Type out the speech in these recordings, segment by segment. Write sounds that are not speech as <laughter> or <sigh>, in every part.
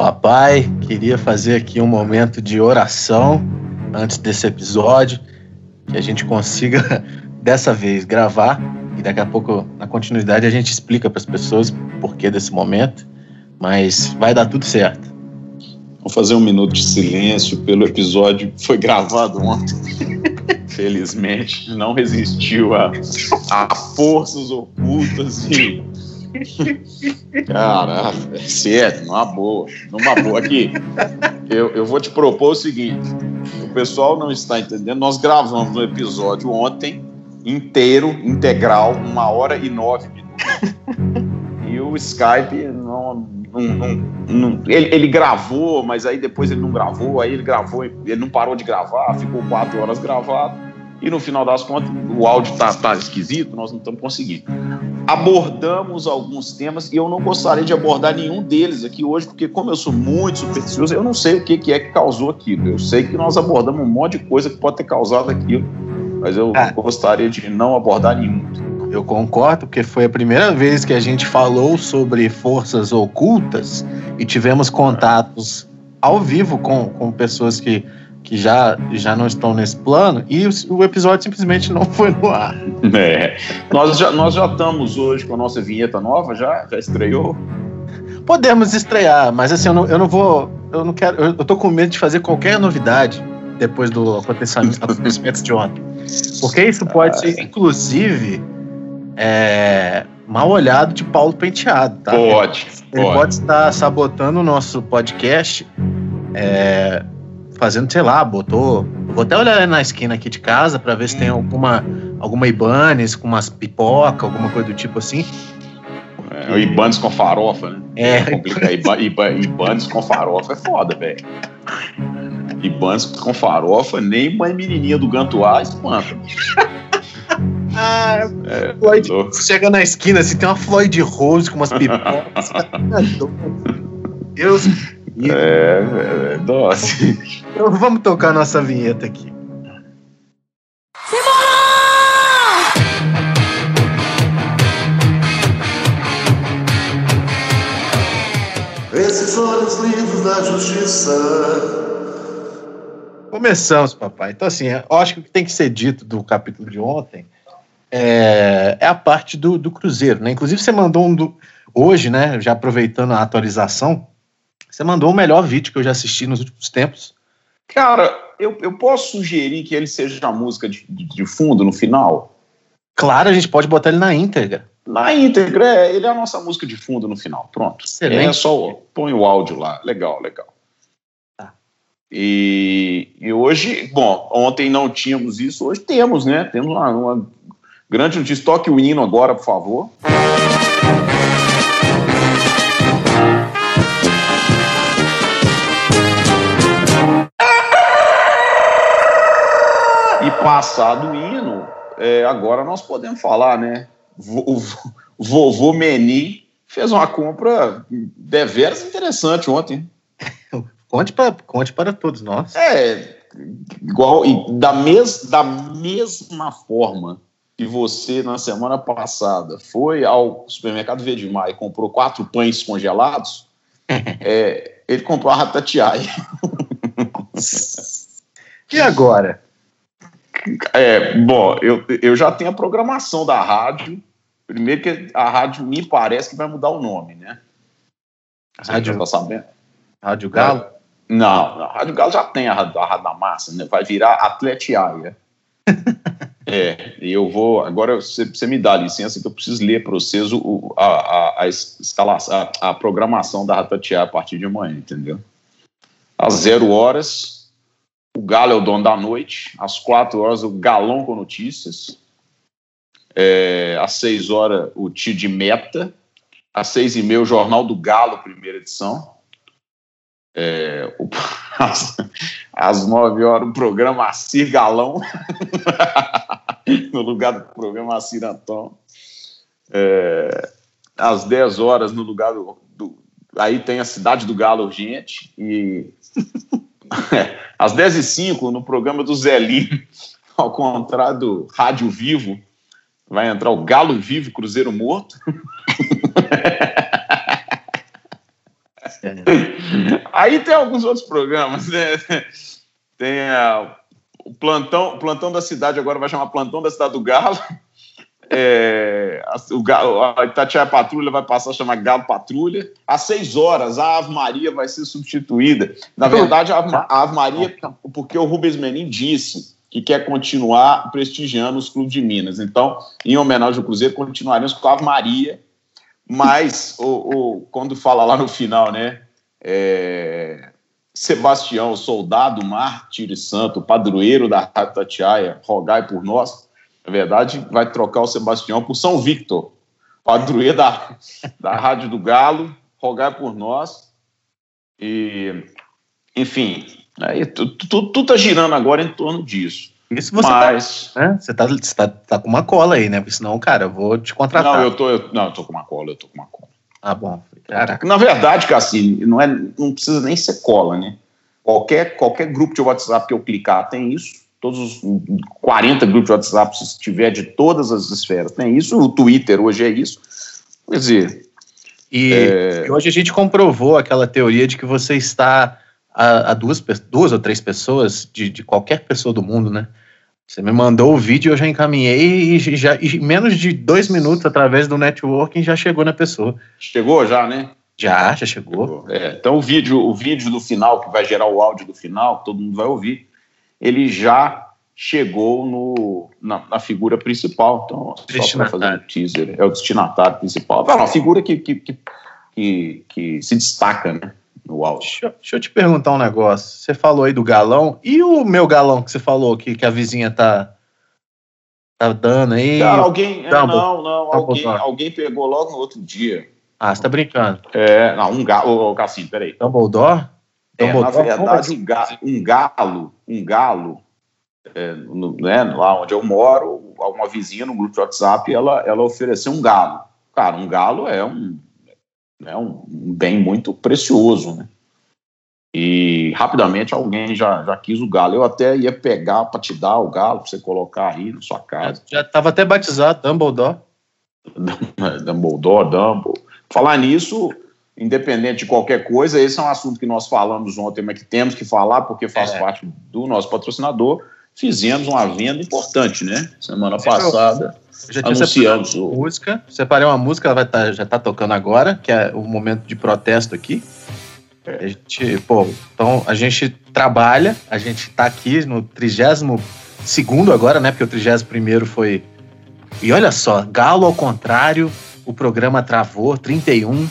Papai, queria fazer aqui um momento de oração antes desse episódio, que a gente consiga <laughs> dessa vez gravar e daqui a pouco, na continuidade, a gente explica para as pessoas o porquê desse momento, mas vai dar tudo certo. Vamos fazer um minuto de silêncio pelo episódio que foi gravado ontem. <laughs> Felizmente, não resistiu a, a forças ocultas e. Caraca, é sério, numa boa. Numa boa. Aqui, eu, eu vou te propor o seguinte: o pessoal não está entendendo. Nós gravamos um episódio ontem, inteiro, integral, uma hora e nove minutos. E o Skype não não, não, não, ele, ele, gravou, mas aí depois ele não gravou, aí ele gravou, ele não parou de gravar, ficou quatro horas gravado, e no final das contas o áudio tá, tá esquisito, nós não estamos conseguindo. Abordamos alguns temas e eu não gostaria de abordar nenhum deles aqui hoje, porque como eu sou muito supersticioso, eu não sei o que, que é que causou aquilo. Eu sei que nós abordamos um monte de coisa que pode ter causado aquilo, mas eu ah. gostaria de não abordar nenhum. Eu concordo, porque foi a primeira vez que a gente falou sobre forças ocultas e tivemos contatos ao vivo com, com pessoas que, que já, já não estão nesse plano e o, o episódio simplesmente não foi no ar. <laughs> É. Nós, já, nós já estamos hoje com a nossa vinheta nova, já? Já estreou? Podemos estrear, mas assim, eu não, eu não vou. Eu não quero. Eu, eu tô com medo de fazer qualquer novidade depois do acontecimento, <laughs> de ontem. Porque isso pode ser, inclusive é, mal olhado de Paulo Penteado, tá? Pode. Ele pode, pode estar sabotando o nosso podcast, é, fazendo, sei lá, botou. Vou até olhar na esquina aqui de casa para ver se tem alguma, alguma Ibanez com umas pipoca, alguma coisa do tipo assim. É, o Ibanez com farofa, né? É. é complicado. Ibanez com farofa é foda, velho. Ibanez com farofa, nem mãe menininha do Gantuá espanta. <laughs> Ah, é, Floyd, chega na esquina assim, tem uma Floyd Rose com umas <laughs> pipocas. Deus. É, é, é doce. <laughs> Então vamos tocar nossa vinheta aqui. Esses olhos lindos da justiça. Começamos, papai. Então, assim, eu acho que o que tem que ser dito do capítulo de ontem é, é a parte do, do Cruzeiro, né? Inclusive, você mandou um do, hoje, né? Já aproveitando a atualização, você mandou o melhor vídeo que eu já assisti nos últimos tempos. Cara, eu, eu posso sugerir que ele seja a música de, de, de fundo no final? Claro, a gente pode botar ele na íntegra. Na íntegra, é, ele é a nossa música de fundo no final. Pronto. Excelente. É só põe o áudio lá. Legal, legal. Tá. E, e hoje, bom, ontem não tínhamos isso, hoje temos, né? Temos uma, uma Grande notícia, toque o hino agora, por favor. Passado o hino, é, agora nós podemos falar, né? O vovô Meni fez uma compra deveras interessante ontem. <laughs> conte, pra, conte para todos nós. É, igual, da, mes, da mesma forma que você, na semana passada, foi ao supermercado Vedimar e comprou quatro pães congelados, <laughs> é, ele comprou a Ratatiai. e agora? É, bom, eu, eu já tenho a programação da rádio. Primeiro que a rádio me parece que vai mudar o nome, né? Você rádio, tá sabendo? Rádio Galo? Não, a Rádio Galo já tem a, a Rádio da Massa, né? Vai virar Atletiaia. <laughs> É, e eu vou. Agora você, você, me dá licença que eu preciso ler para vocês o, a, a, a, escalação, a, a programação da Ratatiá a partir de amanhã, entendeu? Às zero horas, o Galo é o dono da noite. Às quatro horas, o Galão com notícias. É, às seis horas, o Tio de Meta. Às seis e meia, o Jornal do Galo, primeira edição. É, o, <laughs> às, às nove horas, o programa Acir Galão, <laughs> no lugar do programa Acir Antão. É, às dez horas, no lugar do, do, Aí tem a Cidade do Galo Urgente. E <laughs> às dez e cinco, no programa do Zelim, <laughs> ao contrário do Rádio Vivo, vai entrar o Galo Vivo Cruzeiro Morto. Aí tem alguns outros programas, né? Tem a, o plantão, o plantão da cidade agora vai chamar plantão da cidade do Galo. É, a, a Itatiaia Patrulha vai passar a chamar Galo Patrulha. Às seis horas, a Ave Maria vai ser substituída. Na verdade, a Ave, a Ave Maria, porque o Rubens Menin disse que quer continuar prestigiando os clubes de Minas. Então, em homenagem ao Cruzeiro, continuaremos com a Ave Maria. Mas, o, o, quando fala lá no final, né? É, Sebastião, soldado, mártir e santo, padroeiro da Tatiaia, rogai por nós na verdade, vai trocar o Sebastião por São Victor, padroeiro da, da Rádio do Galo, rogar por nós. E, enfim, aí, tudo está girando agora em torno disso. Isso você tá- Mas... tá, né? Você tá, você tá, tá com uma cola aí, né? Porque senão, cara, eu vou te contratar. Não, eu tô, eu, não, eu tô com uma cola, eu tô com uma cola. Ah, bom. Caraca. Na verdade, Cassino, não, é, não precisa nem ser cola, né? Qualquer, qualquer grupo de WhatsApp que eu clicar tem isso todos os 40 grupos de WhatsApp, se tiver de todas as esferas, tem isso, o Twitter hoje é isso. Quer dizer. E, é... e hoje a gente comprovou aquela teoria de que você está a, a duas, duas ou três pessoas de, de, qualquer pessoa do mundo, né? Você me mandou o vídeo, eu já encaminhei e, já, e menos de dois minutos através do networking já chegou na pessoa. Chegou já, né? Já, já chegou. É, então o vídeo, o vídeo do final, que vai gerar o áudio do final, todo mundo vai ouvir ele já chegou no, na, na figura principal. Então, só para fazer um teaser, é o destinatário principal. É uma figura que, que, que, que, que se destaca né, no áudio. Deixa, deixa, eu te perguntar um negócio. Você falou aí do galão. E o meu galão que você falou que, que a vizinha tá, tá dando aí? Cara, alguém. É, não, não, alguém, alguém pegou logo no outro dia. Ah, você tá brincando. É, não, um galo. Ô, Cassim, peraí. Dumbledore? É, na verdade, um galo, um galo, um galo é, no, né, lá onde eu moro, uma vizinha no grupo de WhatsApp, ela, ela ofereceu um galo. Cara, um galo é um, é um, um bem muito precioso, né? E rapidamente alguém já, já quis o galo. Eu até ia pegar para te dar o galo, para você colocar aí na sua casa. Já estava até batizado, Dumbledore. <laughs> Dumbledore, Dumbledore. Falar nisso, independente de qualquer coisa, esse é um assunto que nós falamos ontem, mas que temos que falar porque faz é. parte do nosso patrocinador. Fizemos uma venda importante, né? Semana passada. já anunciamos o... música, separei uma música, ela vai tá, já está tocando agora, que é o momento de protesto aqui. É. A gente, pô, então a gente trabalha, a gente está aqui no 32 segundo agora, né? Porque o 31 primeiro foi. E olha só, Galo ao contrário, o programa travou, 31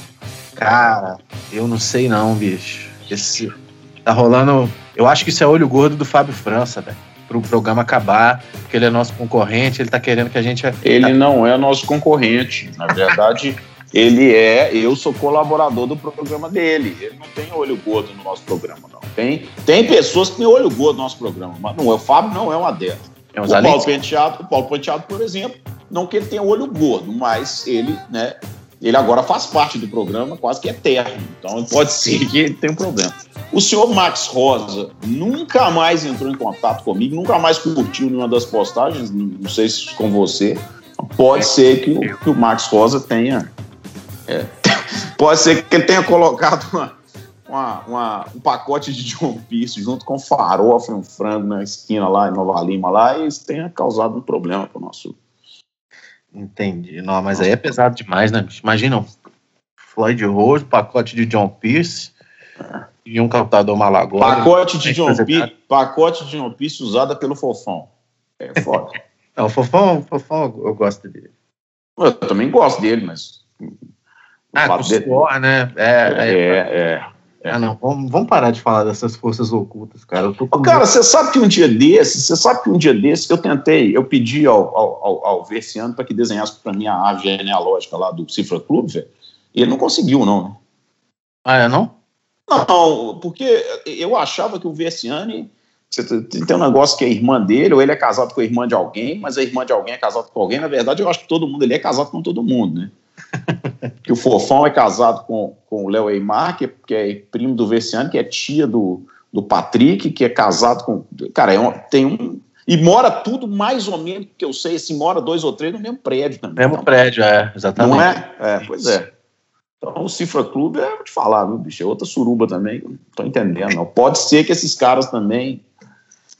Cara, eu não sei não, bicho. Esse tá rolando. Eu acho que isso é olho gordo do Fábio França, velho. Pro programa acabar, porque ele é nosso concorrente, ele tá querendo que a gente. Ele não é nosso concorrente. Na verdade, <laughs> ele é. Eu sou colaborador do programa dele. Ele não tem olho gordo no nosso programa, não. Tem, tem pessoas que têm olho gordo no nosso programa, mas não, o Fábio não é uma delas. É o Paulo, Penteado, o Paulo Penteado, por exemplo, não que ele tenha olho gordo, mas ele, né, ele agora faz parte do programa quase que eterno. Então pode ser que ele tenha um problema. O senhor Max Rosa nunca mais entrou em contato comigo, nunca mais curtiu nenhuma das postagens, não sei se com você. Pode ser que o, que o Max Rosa tenha. É, <laughs> pode ser que ele tenha colocado uma, uma, uma, um pacote de John Pierce junto com farofa e um frango na esquina lá em Nova Lima lá, e isso tenha causado um problema para o nosso Entendi. Não, mas aí é pesado demais, né? Imagina Floyd Rose, pacote de John Pierce e um captador malagora. Pacote de John Pierce, pacote de John Pierce usada pelo Fofão. É foda. Não, <laughs> o Fofão, o Fofão eu gosto dele. Eu também gosto dele, mas. Ah, com dele... suor, né? É, é, é. é. É. Ah, não, vamos, vamos, parar de falar dessas forças ocultas, cara. Cara, você sabe que um dia desse, você sabe que um dia desse eu tentei, eu pedi ao, ao, ao, ao Versiano para que desenhasse para mim a árvore genealógica lá do Cifra Clube, velho. E ele não conseguiu, não, né? Ah, é não? Não, porque eu achava que o Versiani. Tem um negócio que é irmã dele, ou ele é casado com a irmã de alguém, mas a irmã de alguém é casada com alguém. Na verdade, eu acho que todo mundo ele é casado com todo mundo, né? <laughs> que o Fofão é casado com, com o Léo Eimar, que, é, que é primo do Versiano, que é tia do, do Patrick, que é casado com. Cara, é um, tem um. E mora tudo mais ou menos, que eu sei, assim, mora dois ou três no mesmo prédio também. Mesmo então, prédio, é, exatamente. Não é? É, pois é. Então, o Cifra Clube, é, vou te falar, viu, bicho, é outra suruba também, não tô entendendo. Não. Pode ser que esses caras também.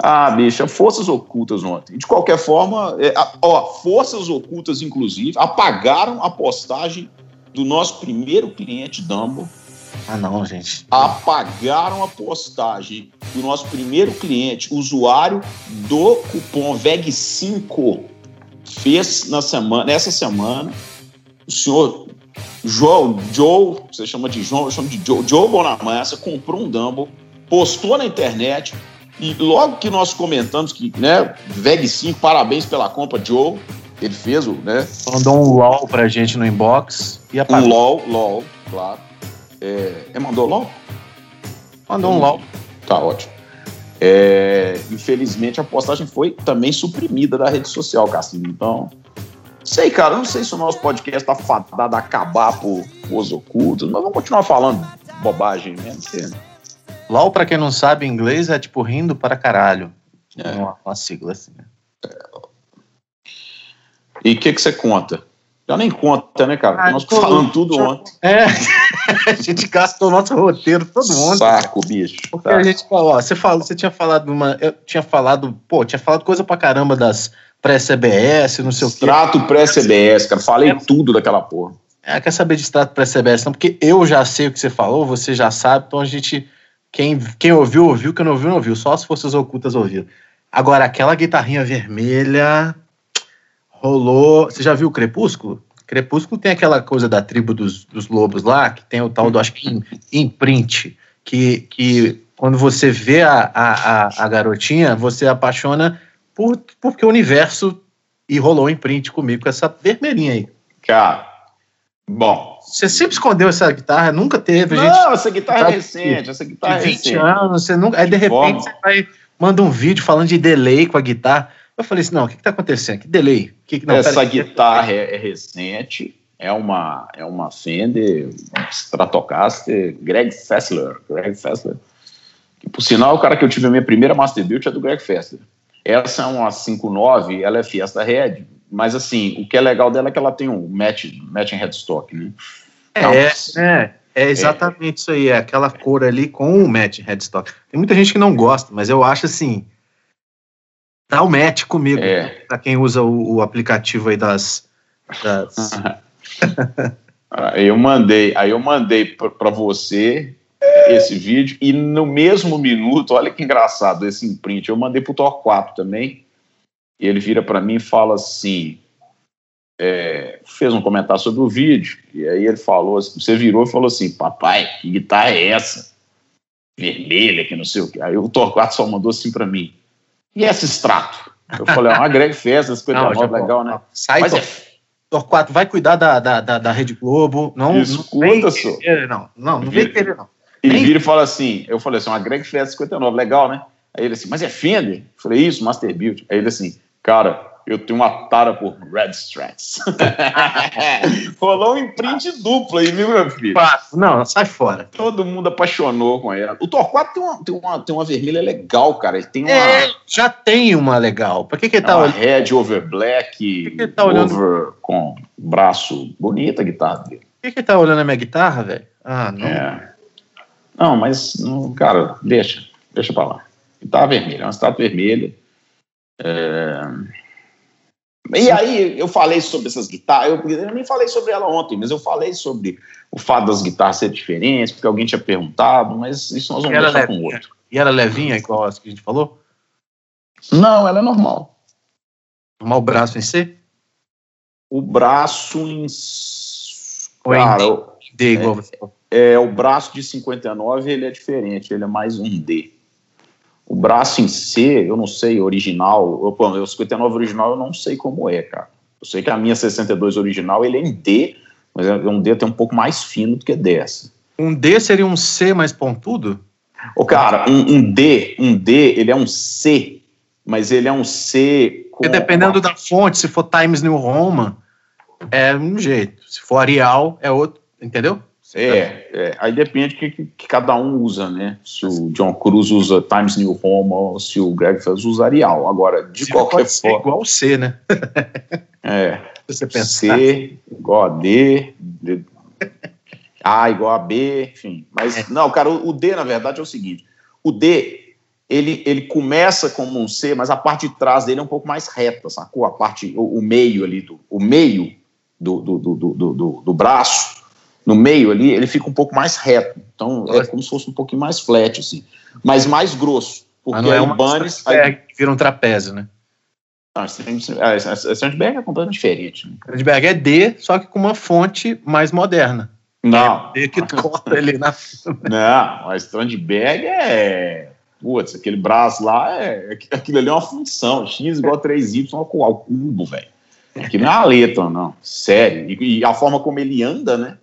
Ah, bicho, forças ocultas ontem. De qualquer forma, é, ó, forças ocultas, inclusive, apagaram a postagem do nosso primeiro cliente Dumbo. Ah, não, gente. Apagaram a postagem do nosso primeiro cliente, usuário do cupom VEG5. Fez na semana, nessa semana. O senhor Joe, Joe, você chama de João, eu chamo de Joe, Joe Bonamassa, comprou um Dumble, postou na internet, e logo que nós comentamos que, né, VEG 5, parabéns pela compra, Joe, ele fez o, né? Mandou um LOL pra gente no inbox e apagou. Um LOL, LOL, claro. É, é mandou LOL? Mandou um LOL. Tá ótimo. É, infelizmente a postagem foi também suprimida da rede social, Cassinho. Então, sei, cara, não sei se o nosso podcast tá fadado a acabar por, os ocultos, mas vamos continuar falando bobagem mesmo. Porque... LOL, pra quem não sabe inglês, é tipo rindo para caralho. É uma, uma sigla assim. Né? E o que, que você conta? Já nem conta, né, cara? Ah, Nós tô, falando tudo ontem. É, <laughs> a gente gastou o nosso roteiro todo mundo. Saco, bicho. Porque tá. a gente falou, ó, você falou, você tinha falado uma. Eu tinha falado, pô, tinha falado coisa pra caramba das pré-CBS, não sei o quê. Extrato pré-CBS, cara. Falei é, tudo daquela porra. É, quer saber de extrato pré-CBS, não? Porque eu já sei o que você falou, você já sabe, então a gente. Quem, quem ouviu, ouviu, quem não ouviu, não ouviu. Só as forças ocultas ouviram. Agora, aquela guitarrinha vermelha rolou. Você já viu o Crepúsculo? Crepúsculo tem aquela coisa da tribo dos, dos lobos lá, que tem o tal do, acho que, imprint, que, que quando você vê a, a, a garotinha, você apaixona por, porque o universo e rolou um imprint comigo com essa vermelhinha aí. Cara, bom. Você sempre escondeu essa guitarra, nunca teve. Não, gente, essa guitarra é recente, essa guitarra de 20 é recente. anos, você nunca. Aí de repente você vai, manda um vídeo falando de delay com a guitarra. Eu falei assim, não, o que está acontecendo? Que delay? Que, não, Essa guitarra é, é, recente, é uma, é uma Fender Stratocaster Greg Fessler. Greg Fessler. Que, por sinal, o cara que eu tive a minha primeira Master Build é do Greg Fessler. Essa é uma 59, ela é Fiesta Red, mas assim, o que é legal dela é que ela tem um match, matching headstock, né? É, é, é exatamente é, isso aí, é aquela cor ali com o match headstock. Tem muita gente que não gosta, mas eu acho assim, Dá o match comigo, é. para quem usa o, o, aplicativo aí das. das... <laughs> aí eu mandei, aí eu mandei para você esse vídeo e no mesmo minuto, olha que engraçado esse imprint, eu mandei pro Torquato também. E ele vira para mim e fala assim: é, fez um comentário sobre o vídeo, e aí ele falou, assim, você virou e falou assim: Papai, que guitarra é essa? Vermelha, que não sei o que. Aí o Torquato só mandou assim para mim: e esse extrato? Eu falei, é uma grande festa, 59, não, legal, né? Sai Mas é... Torquato, vai cuidar da, da, da, da Rede Globo. Não, Escuta, não só. Não, não, não vem querer, não. E vira e fala assim, eu falei assim, uma Greg Festa 59, legal, né? Aí ele assim, mas é Fender? Eu falei, isso, Master Build. Aí ele assim, cara, eu tenho uma tara por Red Strats. <laughs> Rolou um imprint duplo aí, viu, meu filho? Não, sai fora. Todo mundo apaixonou com ela. O Torquato tem uma, tem uma, tem uma vermelha legal, cara. Ele tem uma. É, já tem uma legal. Por que, que ele tá é olhando? Red over black, que que tá olhando? over com braço. Bonita a guitarra dele. Por que, que ele tá olhando a minha guitarra, velho? Ah, não. É. Não, mas, cara, deixa. Deixa pra lá. Guitarra vermelha, é uma estátua vermelha. É e aí eu falei sobre essas guitarras, eu, eu, nem falei sobre ela ontem, mas eu falei sobre o fato das guitarras serem diferentes, porque alguém tinha perguntado, mas isso nós vamos deixar levinha. com o outro. E era levinha, igual as que a gente falou? Não, ela é normal. Normal o braço em C? O braço em. Ou Cara, em D, D igual é, você falou. É, o braço de 59 ele é diferente, ele é mais um D. O braço em C, eu não sei, original, eu, o 59 original eu não sei como é, cara. Eu sei que a minha 62 original, ele é em D, mas é um D até um pouco mais fino do que dessa. Um D seria um C mais pontudo? Ô, cara, um, um D, um D, ele é um C, mas ele é um C com... Porque dependendo da fonte, se for Times New Roman, é um jeito. Se for Arial, é outro, entendeu? É, é, aí depende que, que, que, cada um usa, né? Se o John Cruz usa Times New Roman ou se o Greg Fez usa Arial. Agora, de qualquer forma. igual C, né? é. <laughs> você pensar. C igual a D. D A igual a B, enfim. Mas, É. não, cara, o, o D, na verdade, é o seguinte: o D, ele, ele começa como um C, mas a parte de trás dele é um pouco mais reta, sacou? A parte, o, o meio ali, do, o meio do, do, do, do, do, do braço, no meio ali, ele fica um pouco mais reto. Então, é como se fosse um pouquinho mais flat, assim. Mas mais grosso. Porque Mas não é uma Bunnies. aí- que vira um trapézio, né? Não, a Strandberg é completamente diferente. Né? Strandberg é D, só que com uma fonte mais moderna. Não, D que corta ali na. <laughs> não, a Strandberg é. Putz, aquele braço lá é. Aquilo ali é uma função. X igual a 3Y ao cubo, velho. Aquilo não é uma letra, não. Sério. E, e a forma como ele anda, né?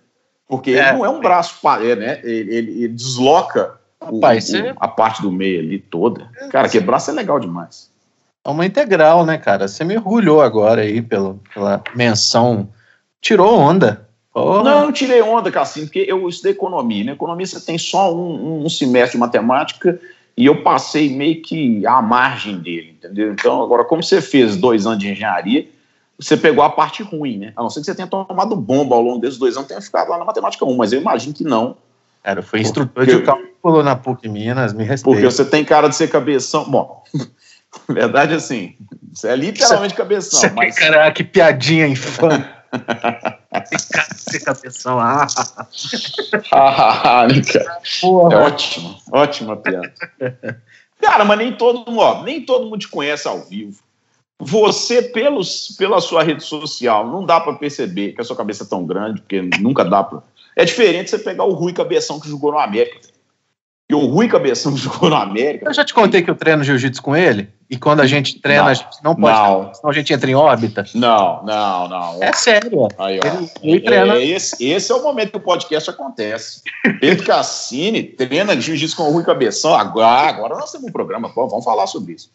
Porque É. ele não é um braço, pa- é, né? Ele, ele- ele desloca o- Rapaz, o- você- a parte do meio ali toda. Cara, que braço é legal demais. É uma integral, né, cara? Você me orgulhou agora aí pelo, pela menção. Tirou onda. Porra. Não, eu não tirei onda, Cassim, porque eu estudei economia. Na economia você tem só um, um semestre de matemática e eu passei meio que à margem dele, entendeu? Então, agora, como você fez dois anos de engenharia, você pegou a parte ruim, né? A não ser que você tenha tomado bomba ao longo desses dois anos, tenha ficado lá na matemática 1, mas eu imagino que não, Cara, fui instrutor de cálculo na PUC Minas, me respeita. porque você tem cara de ser cabeção. Bom, <laughs> na verdade, assim, você é literalmente cabeção, Você mas. Caraca, que piadinha infame. <laughs> Tem cara de ser cabeção. Ah, Ah, né, cara? É ótimo, ótima piada. <laughs> Cara, mas nem todo mundo, ó, nem todo mundo te conhece ao vivo. Você, pelos, pela sua rede social, não dá pra perceber que a sua cabeça é tão grande, porque nunca dá pra. É diferente você pegar o Rui Cabeção que jogou no América. E o Rui Cabeção que <laughs> jogou no América. Eu já te contei que eu treino jiu-jitsu com ele? E quando a gente treina, Não. a gente não pode. Não. Senão a gente entra em órbita. Não, não, não. É sério. Aí. Ele- ele treina. É, esse, esse é o momento que o podcast acontece. Pedro Cassini treina jiu-jitsu com o Rui Cabeção. Agora, agora nós temos um programa, pô, vamos falar sobre isso.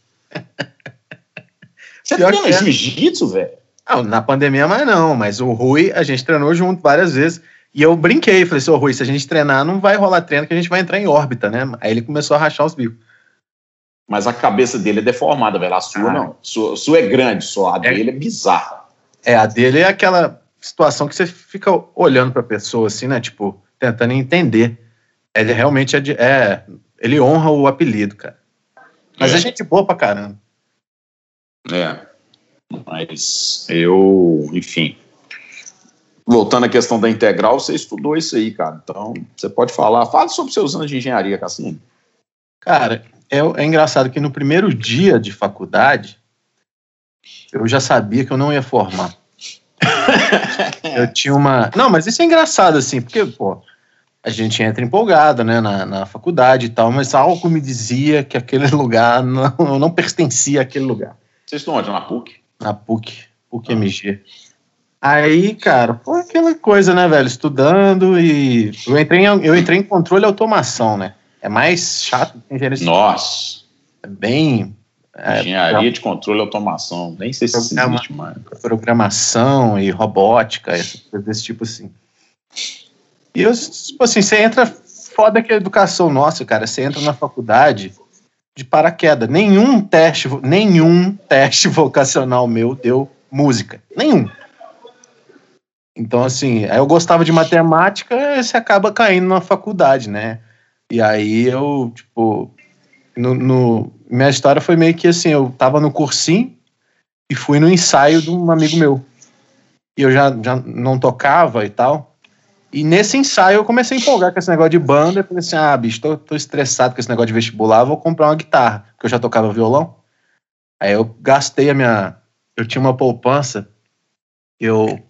Você Pior treina que é. jiu-jitsu, velho? Não, na pandemia, mas não. Mas o Rui, a gente treinou junto várias vezes. E eu brinquei, falei assim, ô Rui, se a gente treinar, não vai rolar treino, que a gente vai entrar em órbita, né? Aí ele começou a rachar os bicos. Mas a cabeça dele é deformada, velho. A sua Ah. não. Sua, sua é grande, só. A É. dele é bizarra. É, a dele é aquela situação que você fica olhando pra pessoa, assim, né? Tipo, tentando entender. Ele realmente é, de- é- Ele honra o apelido, cara. Mas É. é gente boa pra caramba. É. Mas eu, enfim. Voltando à questão da integral, você estudou isso aí, cara. Então, você pode falar. Fale sobre seus anos de engenharia, Cassino. Cara, é, é engraçado que no primeiro dia de faculdade, eu já sabia que eu não ia formar. <laughs> eu tinha uma. Não, mas isso é engraçado, assim, porque, pô, a gente entra empolgado, né, na, na faculdade e tal, mas algo me dizia que aquele <laughs> lugar não, eu não pertencia àquele lugar. Vocês estão onde? Na PUC? Na PUC, PUC MG. Aí, cara, foi aquela coisa, né, velho? Estudando e. Eu entrei em, eu entrei em controle e automação, né? É mais chato que engenharia Nossa. é bem. é, engenharia de controle e automação. Nem sei se isso existe mais. programação e robótica, desse tipo assim. E eu, tipo assim, você entra. Foda que a educação nossa, cara, você entra na faculdade de paraquedas. Nenhum teste, nenhum teste <laughs> vocacional meu deu música. Nenhum. Então, assim, eu gostava de matemática, você acaba caindo na faculdade, né? E aí eu, tipo, no, no- minha história foi meio que assim, eu tava no cursinho e fui no ensaio de um amigo meu. E eu já, já não tocava e tal. E nesse ensaio eu comecei a empolgar com esse negócio de banda. Eu falei assim: ah, bicho, tô, tô estressado com esse negócio de vestibular, vou comprar uma guitarra, porque eu já tocava violão. Aí eu gastei a minha. Eu tinha uma poupança que eu,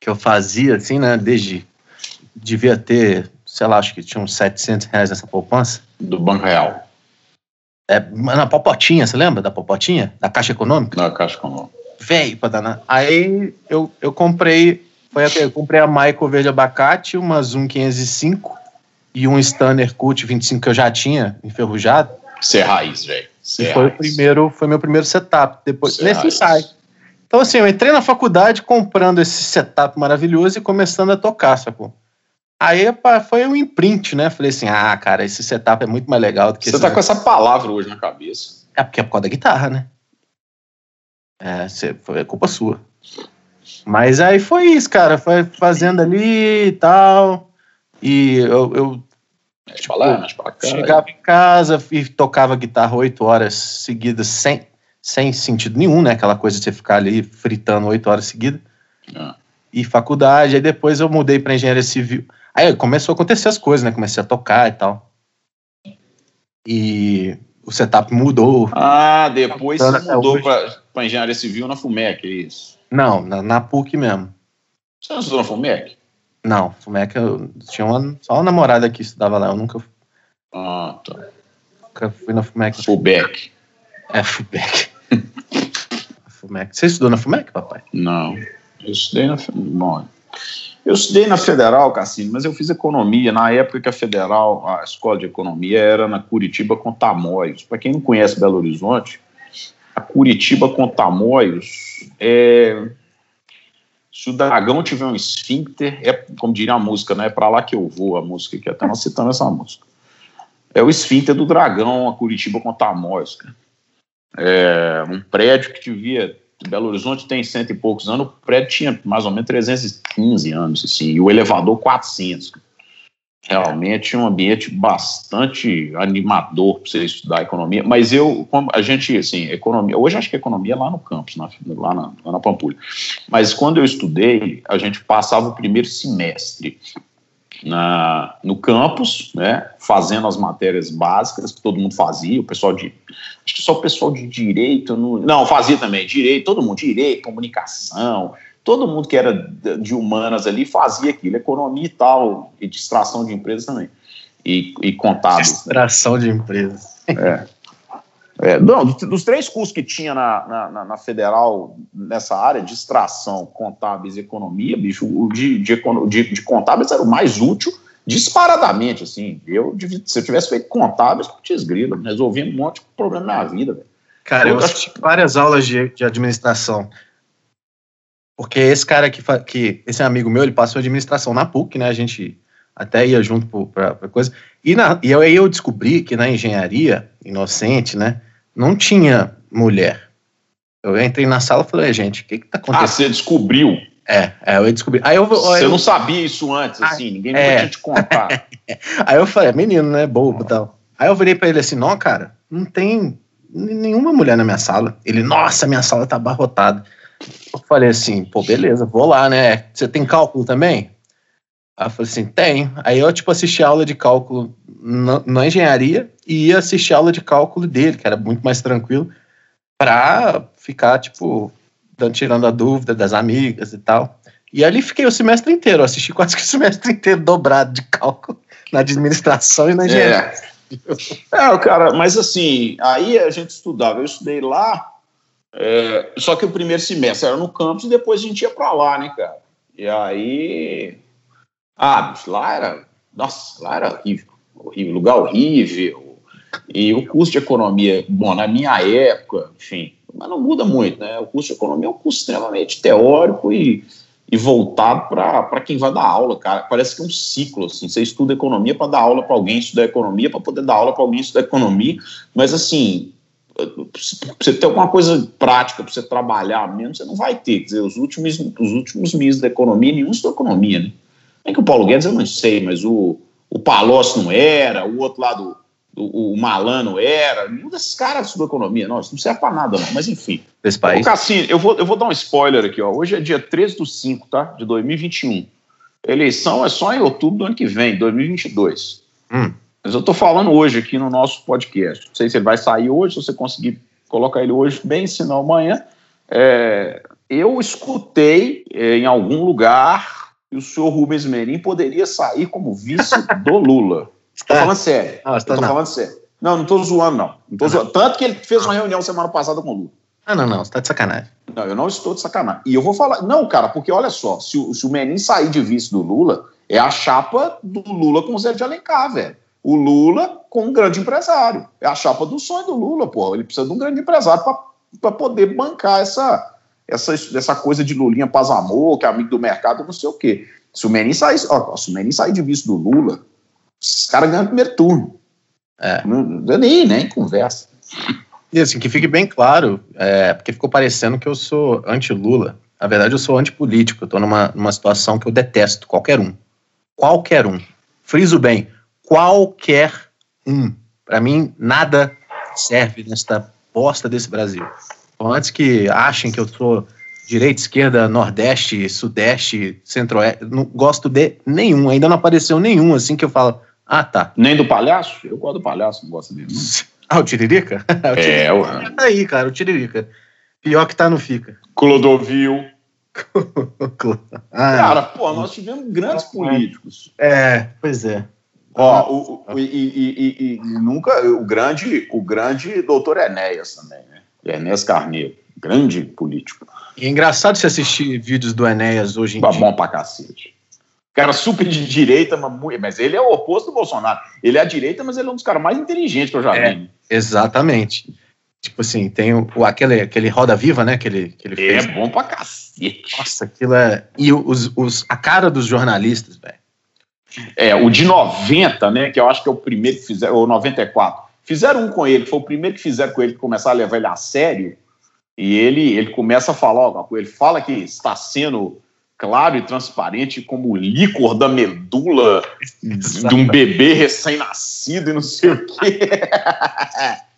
que eu fazia, assim, né, desde. Devia ter, sei lá, acho que tinha uns 700 reais nessa poupança. Do Banco Real. É, na Popotinha, você lembra da Popotinha? Da Caixa Econômica? Na Caixa Econômica. Velho pra danar. Aí eu, eu comprei. Foi até, eu comprei a Michael Verde Abacate, uma Zoom 505 e um Stanner Cut 25 que eu já tinha enferrujado. É raiz, velho. E foi o primeiro, foi meu primeiro setup depois nesse raiz. ensaio. Então assim, eu entrei na faculdade comprando esse setup maravilhoso e começando a tocar, sacou? Aí pá, foi um imprint, né? Falei assim: "Ah, cara, esse setup é muito mais legal do que Você tá com essa palavra hoje na cabeça. é porque é por causa da guitarra, né? É, cê, foi culpa sua. Mas aí foi isso, cara. Foi fazendo ali e tal. E eu, eu pra lá, mexe pra cá. chegava em casa e tocava guitarra oito horas seguidas sem, sem sentido nenhum, né? Aquela coisa de você ficar ali fritando oito horas seguidas. Ah. E faculdade, aí depois eu mudei para engenharia civil. Aí começou a acontecer as coisas, né? Comecei a tocar e tal. E o setup mudou. Ah, depois mudou pra engenharia civil na FUMEC, é isso? Não, na, na PUC mesmo. Você não estudou na FUMEC? Não, que eu tinha uma, só uma namorada que estudava lá, eu nunca, Ah, tá. nunca fui na FUMEC. FUBEC. É, FUMEC. <laughs> FUMEC. Você estudou na FUMEC, papai? Não. Eu estudei na. Bom, eu estudei na Federal, Cassino, mas eu fiz economia. Na época que a Federal, a escola de economia, era na Curitiba com Tamoios. Para quem não conhece Belo Horizonte, a Curitiba com Tamoios é. Se o dragão tiver um esfíncter, é como diria a música, né? É pra lá que eu vou, a música que até nós citando essa música. É o esfíncter do dragão, a Curitiba com Tamoios, cara. É um prédio que devia Belo Horizonte tem cento e poucos anos, o prédio tinha mais ou menos 315 anos, assim, e o elevador 400. Realmente um ambiente bastante animador para você estudar economia, mas eu, como a gente, assim, economia, hoje acho que economia é lá no campus, na, lá, na, lá na Pampulha, mas quando eu estudei, a gente passava o primeiro semestre na, no campus, né, fazendo as matérias básicas que todo mundo fazia, o pessoal de, acho que só o pessoal de direito, não fazia também, direito, todo mundo, direito, comunicação, todo mundo que era de humanas ali fazia aquilo, economia e tal, e distração de empresas também, e, e contábeis. Distração de empresas. É, não, dos, três cursos que tinha na, na, na- federal nessa área, distração, contábeis e economia, bicho, o de, de, de, de contábeis era o mais útil disparadamente, assim. Eu, se eu tivesse feito contábeis, eu tinha esgrila, resolvia um monte de problema na minha vida, velho. Cara, eu Eu assisti várias aulas de, de administração. Porque esse cara que, que. Esse amigo meu, ele passou administração na PUC, né? A gente até ia junto pra coisa. E, na, e aí eu descobri que na engenharia, inocente, né? Não tinha mulher. Eu entrei na sala e falei, gente, o que que tá Ah, acontecendo? você descobriu. é, é, eu descobri. Aí eu, Você eu, não sabia isso antes, assim, ninguém é. tinha te contado. <laughs> Aí eu falei, menino, né? Bobo e tal. Aí eu virei pra ele assim, não, cara, não tem nenhuma mulher na minha sala. Ele, nossa, minha sala tá abarrotada. Eu falei assim, pô, beleza, vou lá, né? Você tem cálculo também? Aí eu falei assim, tem. Aí eu, tipo, assisti a aula de cálculo na, na engenharia e ia assistir a aula de cálculo dele, que era muito mais tranquilo, pra ficar, tipo, dando, tirando a dúvida das amigas e tal. E ali fiquei o semestre inteiro, eu assisti quase que o semestre inteiro dobrado de cálculo <laughs> na administração e na engenharia. É. É, cara, mas assim, aí a gente estudava, eu estudei lá, é, só que o primeiro semestre era no campus e depois a gente ia pra lá, né, cara? E aí. Ah, lá era. Nossa, lá era horrível. Horrível, lugar horrível. E o curso de economia, bom, na minha época, enfim, mas não muda muito, né? O curso de economia é um curso extremamente teórico e, e voltado para quem vai dar aula, cara. Parece que é um ciclo, assim. Você estuda economia para dar aula para alguém estudar economia, para poder dar aula para alguém estudar economia, mas assim, você ter alguma coisa prática para você trabalhar mesmo, você não vai ter. Quer dizer, os últimos, os últimos ministros da economia, nenhum estudou economia, né? É que o Paulo Guedes eu não sei, mas o, o Palocci não era, o outro lado, o, o Malano era, nenhum desses caras estudou economia, não, isso não serve para nada, não, mas enfim. Desse Ô, país. Cassino, eu vou, eu vou dar um spoiler aqui, ó. Hoje é dia 13 do 5, tá? De 2021. Eleição é só em outubro do ano que vem, 2022. Hum. Mas eu tô falando hoje aqui no nosso podcast. Não sei se ele vai sair hoje, se você conseguir colocar ele hoje, bem, se não amanhã. É, eu escutei é, em algum lugar que o senhor Rubens Merim poderia sair como vice <laughs> do Lula. Tô É. falando sério. Ah, tá não. falando sério. Não, não tô zoando, não. não tô zoando. Tanto que ele fez uma reunião semana passada com o Lula. Ah, não, não, você tá de sacanagem. Não, eu não estou de sacanagem. E eu vou falar. Não, cara, porque olha só, se o, se o Menin sair de vice do Lula, é a chapa do Lula com o Zé de Alencar, velho. O Lula com um grande empresário. É a chapa do sonho do Lula, pô. Ele precisa de um grande empresário para poder bancar essa, essa, essa coisa de Lulinha paz amor, que é amigo do mercado, não sei o quê. Se o Menin sair, ó, se o Menin sair de vice do Lula, esses caras ganham o primeiro turno. É. Não, não, nem, nem conversa. E assim, que fique bem claro, é, porque ficou parecendo que eu sou anti-Lula. Na verdade, eu sou antipolítico. Eu tô numa, numa situação que eu detesto qualquer um. Qualquer um. friso bem, qualquer um. Para mim, nada serve nesta bosta desse Brasil. Então, antes que achem que eu sou direita, esquerda, nordeste, sudeste, centro-oeste, não gosto de nenhum. Ainda não apareceu nenhum assim que eu falo, ah, tá. Nem do palhaço? Eu gosto do palhaço, não gosto dele. Não. <laughs> Ah, o Tiririca? <laughs> o Tiririca é, o... tá aí, cara, o Tiririca. Pior que tá, não fica. Clodovil. <laughs> ah, cara, pô, nós tivemos grandes políticos. É, pois é. Ó, o, o, e, e, e, nunca o grande, o grande doutor Enéas também, né? Enéas Carneiro, grande político. E é engraçado você assistir vídeos do Enéas hoje em dia. Bom pra cacete. Cara super de direita, mas ele é o oposto do Bolsonaro. Ele é a direita, mas ele é um dos caras mais inteligentes que eu já é, vi. Exatamente. Tipo assim, tem o, aquele, aquele Roda Viva, né? Que ele, que ele fez. É bom pra cacete. Nossa, aquilo é. E os, os, a cara dos jornalistas, velho. É, o de 90, né? Que eu acho que é o primeiro que fizeram, ou 94. Fizeram um com ele, foi o primeiro que fizeram com ele, que começaram a levar ele a sério. E ele, ele começa a falar alguma coisa. Ele fala que está sendo claro e transparente como o líquor da medula de um bebê recém-nascido e não sei o quê.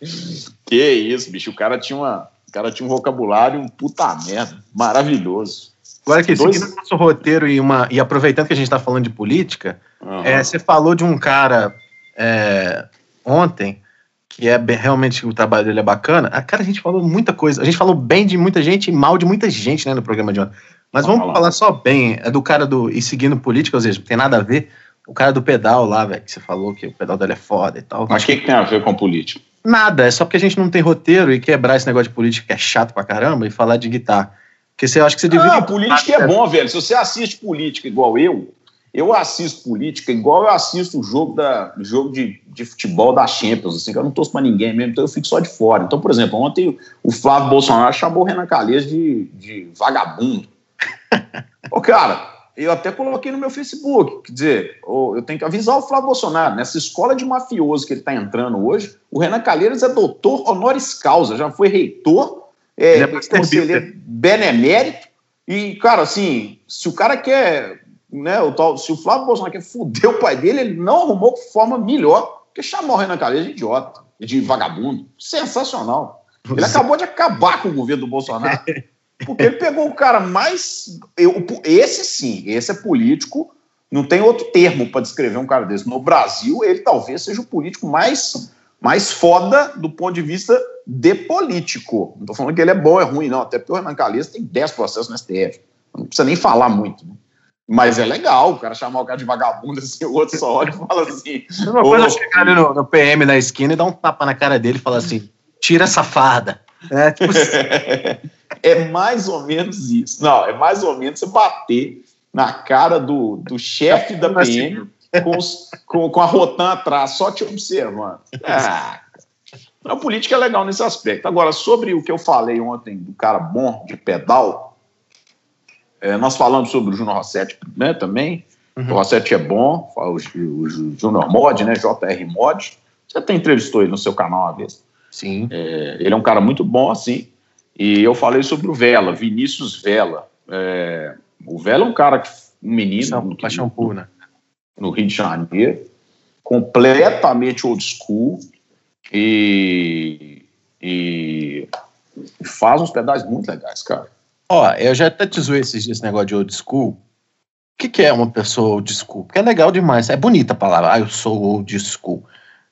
<laughs> que isso, bicho. O cara tinha, uma, o cara tinha um vocabulário um puta merda. Maravilhoso. Agora que Dois... seguindo o nosso roteiro e, uma, e aproveitando que a gente está falando de política, uhum. é, você falou de um cara é, ontem que é bem, realmente o trabalho dele é bacana. A cara, a gente falou muita coisa. A gente falou bem de muita gente e mal de muita gente né, no programa de ontem. Mas vamos, vamos falar só bem. É do cara do. E seguindo política, ou seja, não tem nada a ver. O cara do pedal lá, velho, que você falou que o pedal dele é foda e tal. Mas o que, que tem a ver com política? Nada, é só porque a gente não tem roteiro e quebrar esse negócio de política que é chato pra caramba e falar de guitarra. Porque você acha que você divide. Não, política é bom, velho. Se você assiste política igual eu, eu assisto política igual eu assisto o jogo, da, jogo de, de futebol da Champions, assim, que eu não torço pra ninguém mesmo, então eu fico só de fora. Então, por exemplo, ontem o Flávio Bolsonaro chamou o Renan Calheiros de, de vagabundo. <laughs> Ô, cara, eu até coloquei no meu Facebook, quer dizer, eu tenho que avisar o Flávio Bolsonaro, nessa escola de mafioso que ele está entrando hoje, o Renan Calheiros é doutor honoris causa, já foi reitor, é, é conselheiro benemérito, e, cara, assim, se o cara quer, né, o tal, se o Flávio Bolsonaro quer fuder o pai dele, ele não arrumou forma melhor que chamar o Renan Calheiros de idiota, de vagabundo. Sensacional. Ele acabou de acabar com o governo do Bolsonaro. Porque ele pegou o cara mais. Eu, esse sim, esse é político. Não tem outro termo para descrever um cara desse. No Brasil, ele talvez seja o político mais, mais foda do ponto de vista de político. Não estou falando que ele é bom, é ruim, não. Até porque o Renan Calheiros tem 10 processos no STF. Não precisa nem falar muito. Né? Mas é legal o cara chamar o cara de vagabundo <laughs> assim, o outro só olha e fala assim. Uma coisa é chegar ali no, no, PM na esquina e dar um tapa na cara dele e falar assim: tira essa farda. É, tipo assim. <laughs> É mais ou menos isso. Não, é mais ou menos você bater na cara do, do chefe da PM com, os, com, com, a Rotan atrás, só te observando. Ah, a política é legal nesse aspecto. Agora, sobre o que eu falei ontem do cara bom de pedal, é, nós falamos sobre o Júnior Rossetti né, também. Uhum. O Rossetti é bom, o, o, Júnior Mod, né, JR Mod. Você até entrevistou ele no seu canal uma vez. Sim. É, ele é um cara muito bom, assim. E eu falei sobre o Vela, Vinícius Vela. É, o Vela é um cara, que, um menino. Paixão pura. No Rio de Janeiro, completamente old school e, e faz uns pedais muito legais, cara. Ó, eu já até te zoei esses dias esse negócio de old school. O que, que é uma pessoa old school? Porque é legal demais, é bonita a palavra. Ah, eu sou old school.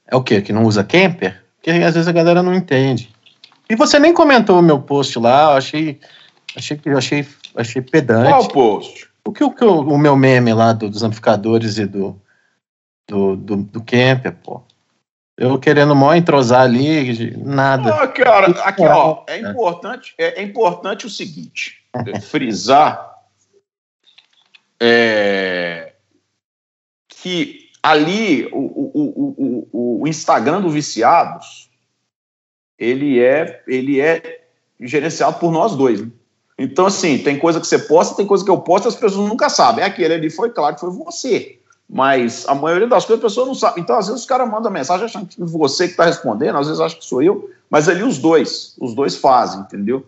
É o quê? Que não usa camper? Porque às vezes a galera não entende. E você nem comentou o meu post lá, eu achei, achei, achei, achei pedante. Qual post? O que o, o meu meme lá do, dos amplificadores e do, do, do, do camper, pô. Eu querendo mó entrosar ali, nada. Ah, cara, aqui, ó, é importante, é, é importante o seguinte, é frisar é, que ali o, o, o, o Instagram do Viciados ele é, ele é gerenciado por nós dois. Né? Então, assim, tem coisa que você posta, tem coisa que eu posto, as pessoas nunca sabem. É aquele ali foi claro que foi você. Mas a maioria das coisas as pessoas não sabem. Então, às vezes, os caras mandam mensagem achando que você que está respondendo, às vezes acham que sou eu, mas ali os dois, os dois fazem, entendeu?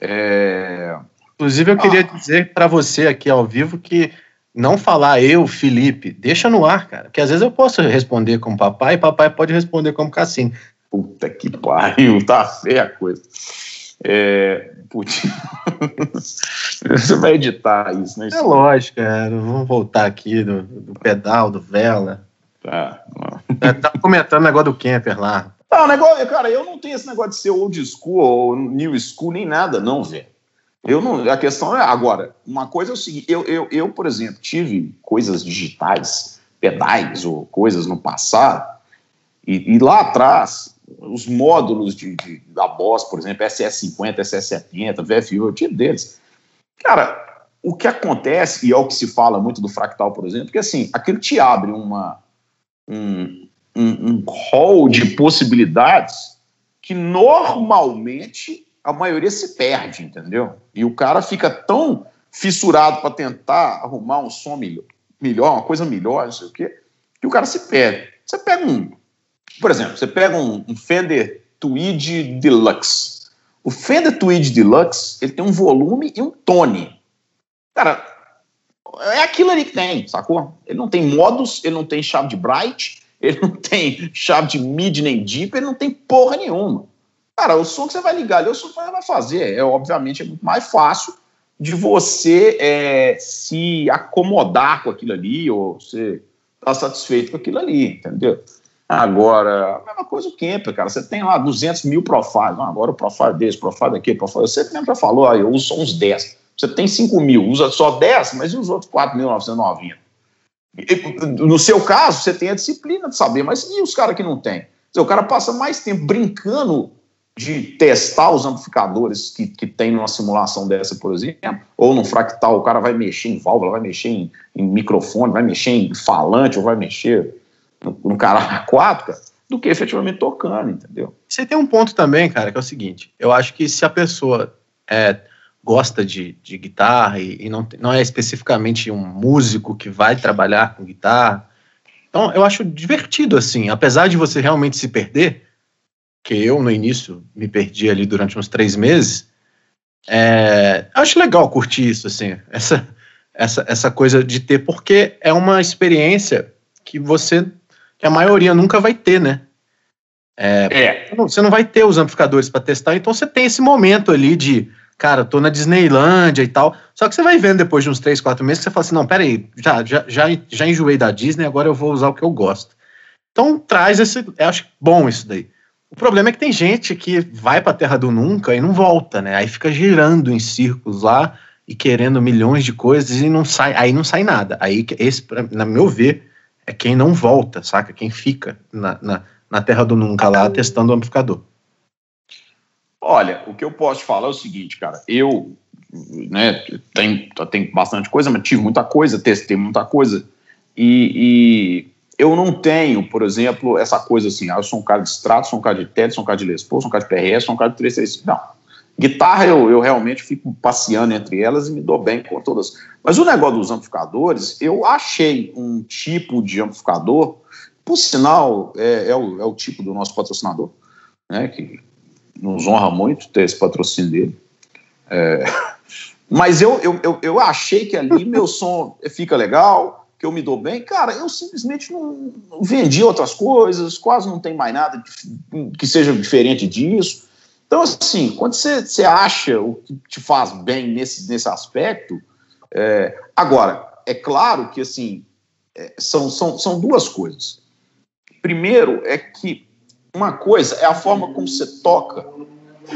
É... Inclusive, eu queria ah. dizer para você aqui ao vivo que não falar eu, Felipe, deixa no ar, cara. Porque às vezes eu posso responder como papai e papai pode responder como Cassino. Puta que pariu, <laughs> tá feia a coisa. É, putz. <laughs> Você vai editar isso, né? É lógico, cara. Vamos voltar aqui do, do pedal, do vela. Tá. É, tá comentando o negócio do camper lá. Não, negócio, cara, eu não tenho esse negócio de ser old school ou new school, nem nada, não, velho. Eu não, a questão é agora, uma coisa é o seguinte, eu, eu, eu, por exemplo, tive coisas digitais, pedais ou coisas no passado, e, e lá atrás, os módulos de, de, da Boss, por exemplo, SS50, SS70, VFU, eu tive deles. Cara, o que acontece, e é o que se fala muito do fractal, por exemplo, que assim, aquilo te abre uma, um, um, um hall de possibilidades que normalmente a maioria se perde, entendeu? E o cara fica tão fissurado para tentar arrumar um som melhor, melhor, uma coisa melhor, não sei o quê, que o cara se perde. Você pega um, por exemplo, você pega um, um Fender Tweed Deluxe. O Fender Tweed Deluxe, ele tem um volume e um tone. Cara, é aquilo ali que tem, sacou? Ele não tem modos, ele não tem chave de bright, <laughs> ele não tem chave de mid nem deep, ele não tem porra nenhuma. Cara, o som que você vai ligar ali, o som que você vai fazer. É, obviamente, é muito mais fácil de você é, se acomodar com aquilo ali, ou você estar tá satisfeito com aquilo ali, entendeu? Agora, a mesma coisa o Kemper, cara. Você tem lá 200 mil profiles. agora o profile desse, profile daquele, profile. Você mesmo já falou, ah, eu uso só uns 10. Você tem 5 mil, usa só 10, mas e os outros 4.990? No seu caso, você tem a disciplina de saber, mas e os caras que não tem? O cara passa mais tempo brincando de testar os amplificadores que, que tem numa simulação dessa, por exemplo, ou num fractal, o cara vai mexer em válvula, vai mexer em, em microfone, vai mexer em falante, ou vai mexer no, <laughs> no cara 4, do que efetivamente tocando, entendeu? Você tem um ponto também, cara, que é o seguinte: eu acho que se a pessoa é, gosta de, de guitarra e, e, não, não é especificamente um músico que vai trabalhar com guitarra, então eu acho divertido assim, apesar de você realmente se perder, que eu no início me perdi ali durante uns três meses, é, acho legal curtir isso assim, essa essa essa coisa de ter, porque é uma experiência que você que a maioria nunca vai ter, né? É, é. Você não vai ter os amplificadores para testar, então você tem esse momento ali de, cara, tô na Disneylândia e tal. Só que você vai vendo depois de uns 3, 4 meses que você fala assim: não, peraí, já, já, já, já enjoei da Disney, agora eu vou usar o que eu gosto. Então traz esse. Eu acho bom isso daí. O problema é que tem gente que vai para a Terra do Nunca e não volta, né? Aí fica girando em círculos lá e querendo milhões de coisas e não sai, aí não sai nada. Aí esse, na meu ver, é quem não volta, saca? Quem fica na, na, na terra do nunca lá testando o amplificador. Olha, o que eu posso falar é o seguinte, cara. Eu, né, tem, tem bastante coisa, mas tive muita coisa, testei muita coisa. E, e, eu não tenho, por exemplo, essa coisa assim, ah, eu sou um cara de extrato, sou um cara de TED, sou um cara de Les Paul, sou um cara de PRS, sou um cara de 335. Não. Guitarra eu, eu realmente fico passeando entre elas e me dou bem com todas. Mas o negócio dos amplificadores, eu achei um tipo de amplificador, por sinal, é, é, o, é o tipo do nosso patrocinador, né, que nos honra muito ter esse patrocínio dele. É, <laughs> mas eu, eu, eu, eu, achei que ali meu som fica legal, que eu me dou bem. Cara, eu simplesmente não, vendi outras coisas, quase não tem mais nada que seja diferente disso. Então, assim, quando você, você acha o que te faz bem nesse, nesse aspecto, é, agora, é claro que, assim, é, são, são, são duas coisas. Primeiro é que uma coisa é a forma como você toca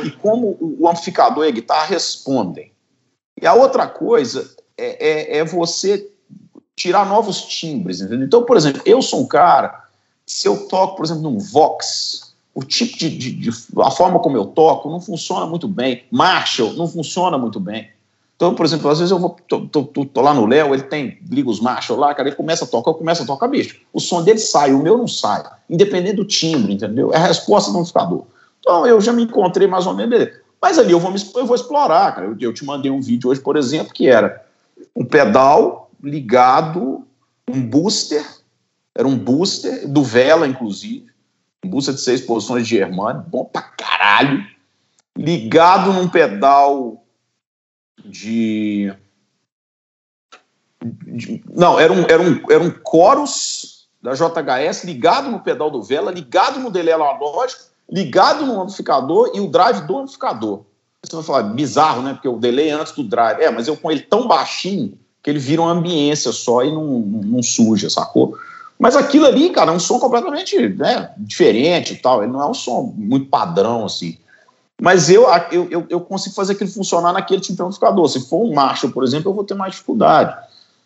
e como o, o amplificador e a guitarra respondem. E a outra coisa é, é, é você tirar novos timbres, entendeu? Então, por exemplo, eu sou um cara, se eu toco, por exemplo, num Vox, o tipo de, de, de, a forma como eu toco não funciona muito bem. Marshall não funciona muito bem. Então, por exemplo, às vezes eu vou tô, tô, tô, tô lá no Léo, ele tem liga os Marshall lá, cara, ele começa a tocar, eu começo a tocar, bicho. O som dele sai, o meu não sai, independente do timbre, entendeu? É a resposta do amplificador. Então, eu já me encontrei mais ou menos, beleza. Mas ali eu vou, me, eu vou explorar, cara. Eu, eu te mandei um vídeo hoje, por exemplo, que era um pedal ligado, um booster, era um booster do Vela, inclusive, busca de seis posições de Germani, bom pra caralho, ligado num pedal de Não, era um, era um, era um chorus da JHS ligado no pedal do Vela, ligado no delay analógico, ligado no amplificador e o drive do amplificador. Você vai falar, bizarro, né? Porque o delay é antes do drive. É, mas eu com ele tão baixinho que ele vira uma ambiência só e não, não suja, sacou? Mas aquilo ali, cara, é um som completamente né, diferente e tal. Ele não é um som muito padrão, assim. Mas eu, eu, eu, eu consigo fazer aquilo funcionar naquele tipo de amplificador. Se for um Marshall, por exemplo, eu vou ter mais dificuldade.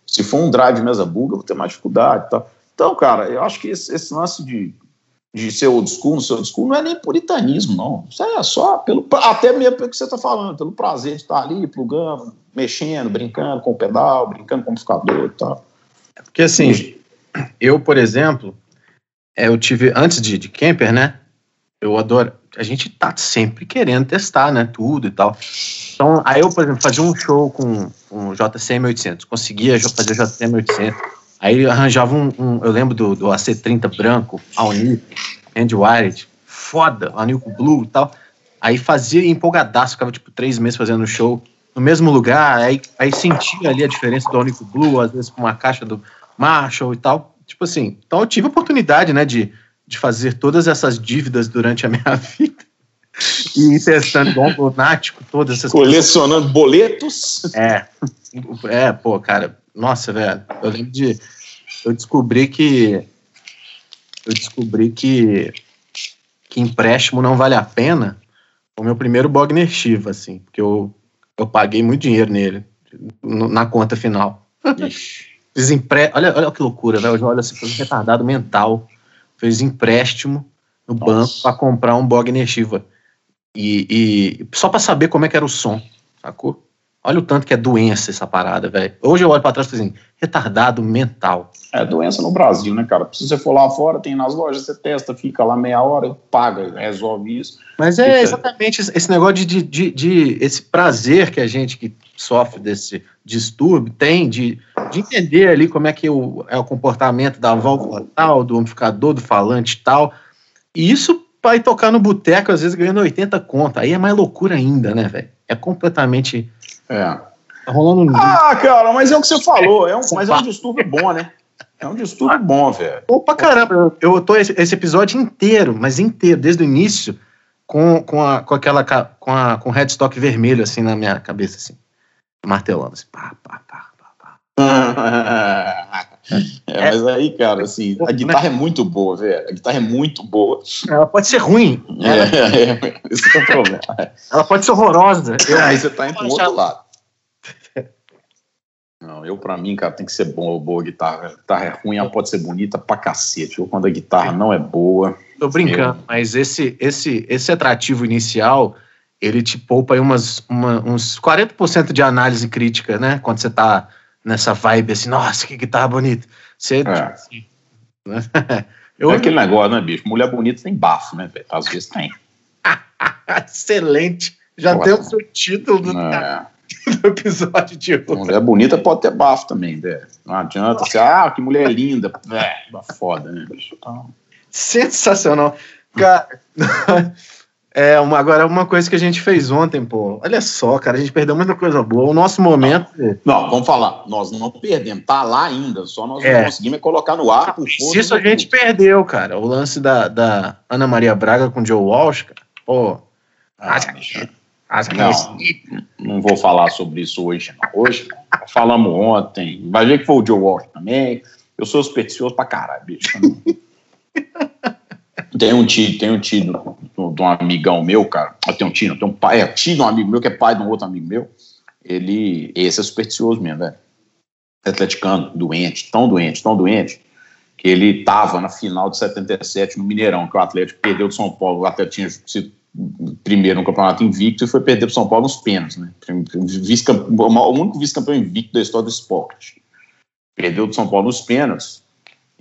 Se for um drive mesa bug, eu vou ter mais dificuldade. Tá? Então, cara, eu acho que esse, esse lance de, de ser old school, não ser old school, não é nem puritanismo, não. Isso é só pelo. Até mesmo pelo que você está falando, pelo prazer de estar ali, plugando, mexendo, brincando com o pedal, brincando com o amplificador e tal. É porque assim, eu, por exemplo, é, eu tive, antes de, de camper, né? Eu adoro. A gente tá sempre querendo testar, né? Tudo e tal. Então, aí eu, por exemplo, fazia um show com, o JCM 800, conseguia fazer o JCM 800. Aí arranjava um, um, eu lembro do, do AC30 branco, Alnico, Andy Wired, foda, Alnico Blue e tal. Aí fazia empolgadaço, ficava tipo três meses fazendo show no mesmo lugar, aí, aí sentia ali a diferença do Alnico Blue, às vezes com uma caixa do Marshall e tal. Tipo assim, então eu tive a oportunidade, né, de, de fazer todas essas dívidas durante a minha <laughs> vida. E testando igual um lunático, todas essas Colecionando coisas. boletos. É, é, pô, cara, nossa, velho, eu lembro de. Eu descobri que. Eu descobri que. Que empréstimo não vale a pena. O meu primeiro Bogner Shiva, assim, porque eu, eu paguei muito dinheiro nele, na conta final. Ixi. Fiz empre... olha, olha que loucura, velho. Eu olho assim, foi um retardado mental. Fez empréstimo no Nossa. banco para comprar um Bogner Shiva. E, e só para saber como é que era o som, sacou? Olha o tanto que é doença essa parada, velho. Hoje eu olho pra trás e assim, retardado mental. É doença no Brasil, né, cara? Se você for lá fora, tem nas lojas, você testa, fica lá meia hora, paga, resolve isso. Mas é exatamente esse negócio de, de, de, esse prazer que a gente que sofre desse distúrbio tem de, de entender ali como é que o, é o comportamento da válvula tal, do amplificador, do falante tal. E isso vai tocar no boteco, às vezes ganhando 80 conto. Aí é mais loucura ainda, né, velho? É completamente é. Tá rolando um... Ah, cara, mas é o que você falou. É um, mas é um distúrbio bom, né? É um distúrbio bom, velho. Opa, caramba, eu, tô esse, esse, episódio inteiro, mas inteiro, desde o início, com, com, a, com aquela com, a, com o headstock vermelho, assim, na minha cabeça, assim, martelando, assim, pá, pá, pá, pá, pá. <laughs> <laughs> <laughs> é, mas aí, cara, assim, a guitarra é muito boa, velho. A guitarra é muito boa. Ela pode ser ruim. É, <laughs> é, é esse é o problema. Ela pode ser horrorosa. Eu, aí você tá indo pro outro lado. Não, eu pra mim, cara, tem que ser boa, boa guitarra. A guitarra é ruim, ela pode ser bonita pra cacete. Ou quando a guitarra não é boa. Tô brincando, eu... mas esse, esse, esse atrativo inicial, ele te poupa aí umas, uma, uns 40% de análise crítica, né? Quando você tá nessa vibe assim, nossa, que guitarra bonita. Você, é. Tipo assim, né? <laughs> eu... É aquele negócio, né, bicho? Mulher bonita tem bafo, né, velho? Às vezes tem. <laughs> Excelente. Já Nossa. tem o seu título do, é. <laughs> do episódio de hoje. Mulher bonita pode ter bafo também, velho. Não adianta você, ah, que mulher linda. É, foda, né, bicho? Então... Sensacional. Cara, É, uma, agora, uma coisa que a gente fez ontem, pô. Olha só, cara, a gente perdeu muita coisa boa. O nosso momento. Não, não vamos falar. Nós não perdemos, tá lá ainda. Só nós é. não conseguimos colocar no ar. Por Isso a gente perdeu, cara. O lance da, da Ana Maria Braga com o Joe Walsh, cara. Pô. Ah, não, não vou falar sobre isso hoje, não. Hoje, falamos ontem. Vai ver que foi o Joe Walsh também. Eu sou supersticioso pra caralho, bicho. <laughs> Tem um tio, tem um tio de um amigão meu, cara. Tem um tio, tem um pai, é tio de um amigo meu que é pai de um outro amigo meu. Ele, esse é supersticioso mesmo, velho. Atleticano, doente, tão doente, tão doente, que ele tava na final de 77 no Mineirão, que o Atlético perdeu do São Paulo. O Atlético tinha sido primeiro no campeonato invicto e foi perder pro São Paulo nos pênaltis, né? O único vice-campeão invicto da história do esporte. Perdeu do São Paulo nos pênaltis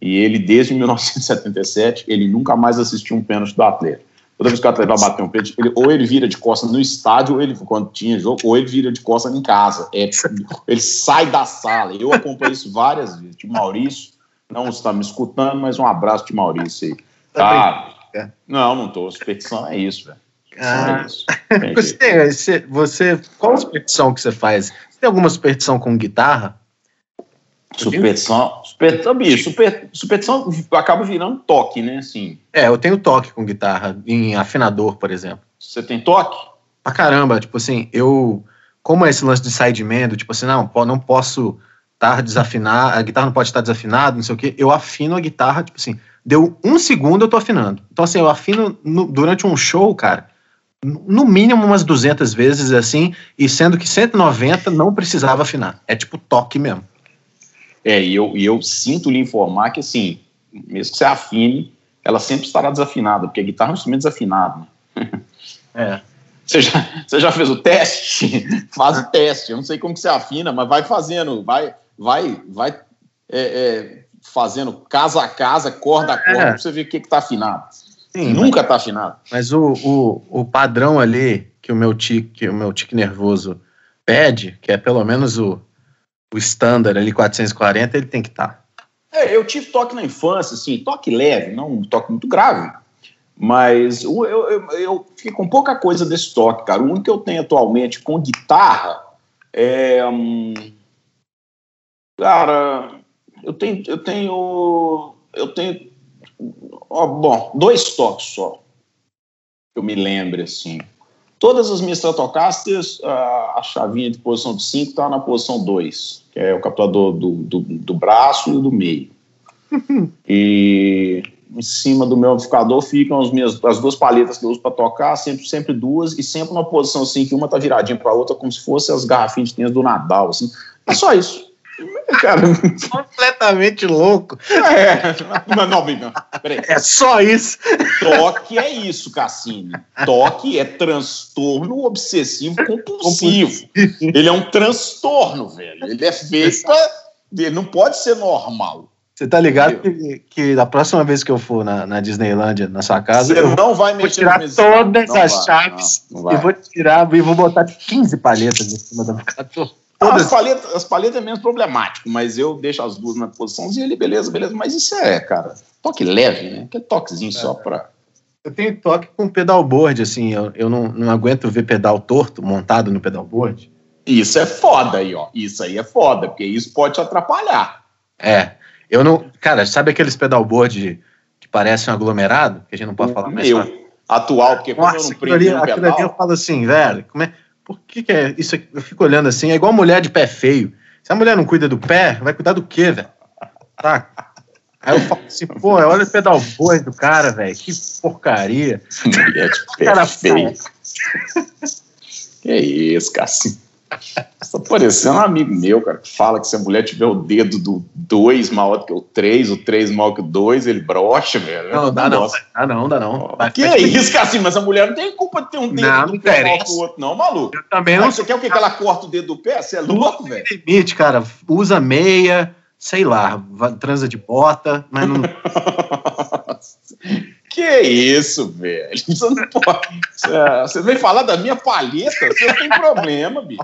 e ele, desde <laughs> 1977, ele nunca mais assistiu um pênalti do Atlético. Toda vez que o Atlético vai bater um pênalti, ele, ou ele vira de costas no estádio, ou ele, quando tinha jogo, ou ele vira de costas em casa. É, ele sai da sala. Eu acompanhei isso várias vezes. De Maurício, não está me escutando, mas um abraço de Maurício aí. Tá? tá não, não tô. Superstição é isso, velho. Ah. É isso. <laughs> Você, você, qual a superstição que você faz? Você tem alguma superstição com guitarra? Superstição, superstição, bicho, super, superstição acaba virando toque, né? Assim. É, eu tenho toque com guitarra, em afinador, por exemplo. Você tem toque? Pra caramba, tipo assim, eu. Como é esse lance de sideman, do tipo assim, não, não posso estar desafinado, a guitarra não pode estar desafinada, não sei o quê, eu afino a guitarra, tipo assim, deu um segundo eu tô afinando. Então, assim, eu afino no, durante um show, cara, no mínimo umas 200 vezes assim, e sendo que 190 não precisava afinar. É tipo toque mesmo. É, e eu, e eu sinto lhe informar que, assim, mesmo que você afine, ela sempre estará desafinada, porque a guitarra é um instrumento desafinado. Né? É. Você já, você já fez o teste? <laughs> Faz o teste. Eu não sei como que você afina, mas vai fazendo, vai, vai, vai é, é, fazendo casa a casa, corda a corda, é. pra você ver o que está afinado. Sim, Nunca está afinado. Mas o, o, o padrão ali que o meu tique, o meu tique nervoso pede, que é pelo menos o, o standard ali 440, ele tem que estar. Tá. É, eu tive toque na infância, assim, toque leve, não um toque muito grave. Mas eu, eu, eu, fiquei com pouca coisa desse toque, cara. O único que eu tenho atualmente com guitarra é. Hum, cara, eu tenho. Eu tenho. Eu tenho Ó, bom, dois toques só. Eu me lembro, assim. Todas as minhas Stratocasters, a, a chavinha de posição de 5 está na posição 2, que é o captador do, do, do braço e do meio. <laughs> e em cima do meu amplificador ficam as, minhas, as duas palhetas que eu uso para tocar, sempre, sempre duas, e sempre na posição assim, que uma tá viradinha para a outra, como se fossem as garrafinhas de tênis do Nadal, assim. É só isso. Cara, completamente louco. É, não, não, não, peraí. É só isso. Toque é isso, Cassini. Toque é transtorno obsessivo compulsivo. Ele é um transtorno, velho. Ele é feito pra... Ele não pode ser normal. Você tá ligado que, que, da próxima vez que eu for na, na Disneylândia, na sua casa, Você eu não vai mexer vou tirar todas não as vai, chaves não, não e vou tirar e vou botar 15 palhetas em cima do amplificador. Todas... As palhetas, as palhetas é menos problemático, mas eu deixo as duas na posiçãozinha ali, beleza, beleza. Mas isso é, cara, toque leve, né? Que é toquezinho é. só pra. Eu tenho toque com pedalboard, assim, eu, eu não, não aguento ver pedal torto montado no pedalboard. Isso é foda aí, ó. Isso aí é foda, porque isso pode te atrapalhar. É. Eu não. Cara, sabe aqueles pedalboard que parecem um aglomerado? Que a gente não pode falar mais. Meu, atual, porque quando Nossa, eu não prendo ali, pedal... ali eu falo assim, velho, como é por que, que é isso? Aqui? Eu fico olhando assim, é igual mulher de pé feio. Se a mulher não cuida do pé, vai cuidar do quê, velho? Tá. Aí eu falo assim, pô, olha o pedal boi do cara, velho. Que porcaria. <laughs> Mulher de pé cara feio. que isso, Cassim. Você tá parecendo um amigo meu, cara, que fala que se a mulher tiver o dedo do 2 maior do que o 3, o 3 maior que o 2, ele brocha, velho. Não, dá não, dá não, dá não. Vai, que é isso, cara, assim, mas a mulher não tem culpa de ter um dedo não, do pé maior que o outro, não, maluco. Eu também não. Você quer o quê? Que ela corta o dedo do pé? Você é louco, velho? limite, cara. Usa meia, sei lá, transa de bota, mas não. <laughs> Que isso, velho? <laughs> Você não pode. Você vem falar da minha palheta? Vocês têm problema, bicho.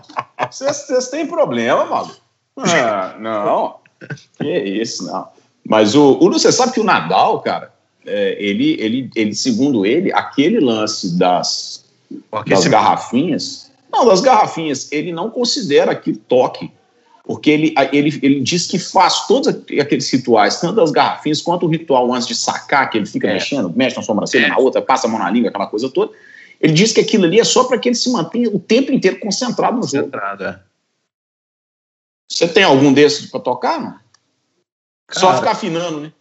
Vocês têm problema, maluco. Ah, não. Que isso, não. Mas o, o você sabe que o Nadal, cara, é, ele, ele, ele, segundo ele, aquele lance das, das garrafinhas. Não, das garrafinhas, ele não considera que toque porque ele, ele, ele diz que faz todos aqueles rituais, tanto as garrafinhas quanto o ritual antes de sacar, que ele fica é. mexendo, mexe na sobrancelha, é. na outra, passa a mão na língua, aquela coisa toda. Ele diz que aquilo ali é só para que ele se mantenha o tempo inteiro concentrado no jogo. Concentrado, é. Você tem algum desses para tocar, não? Cara, só ficar afinando, né?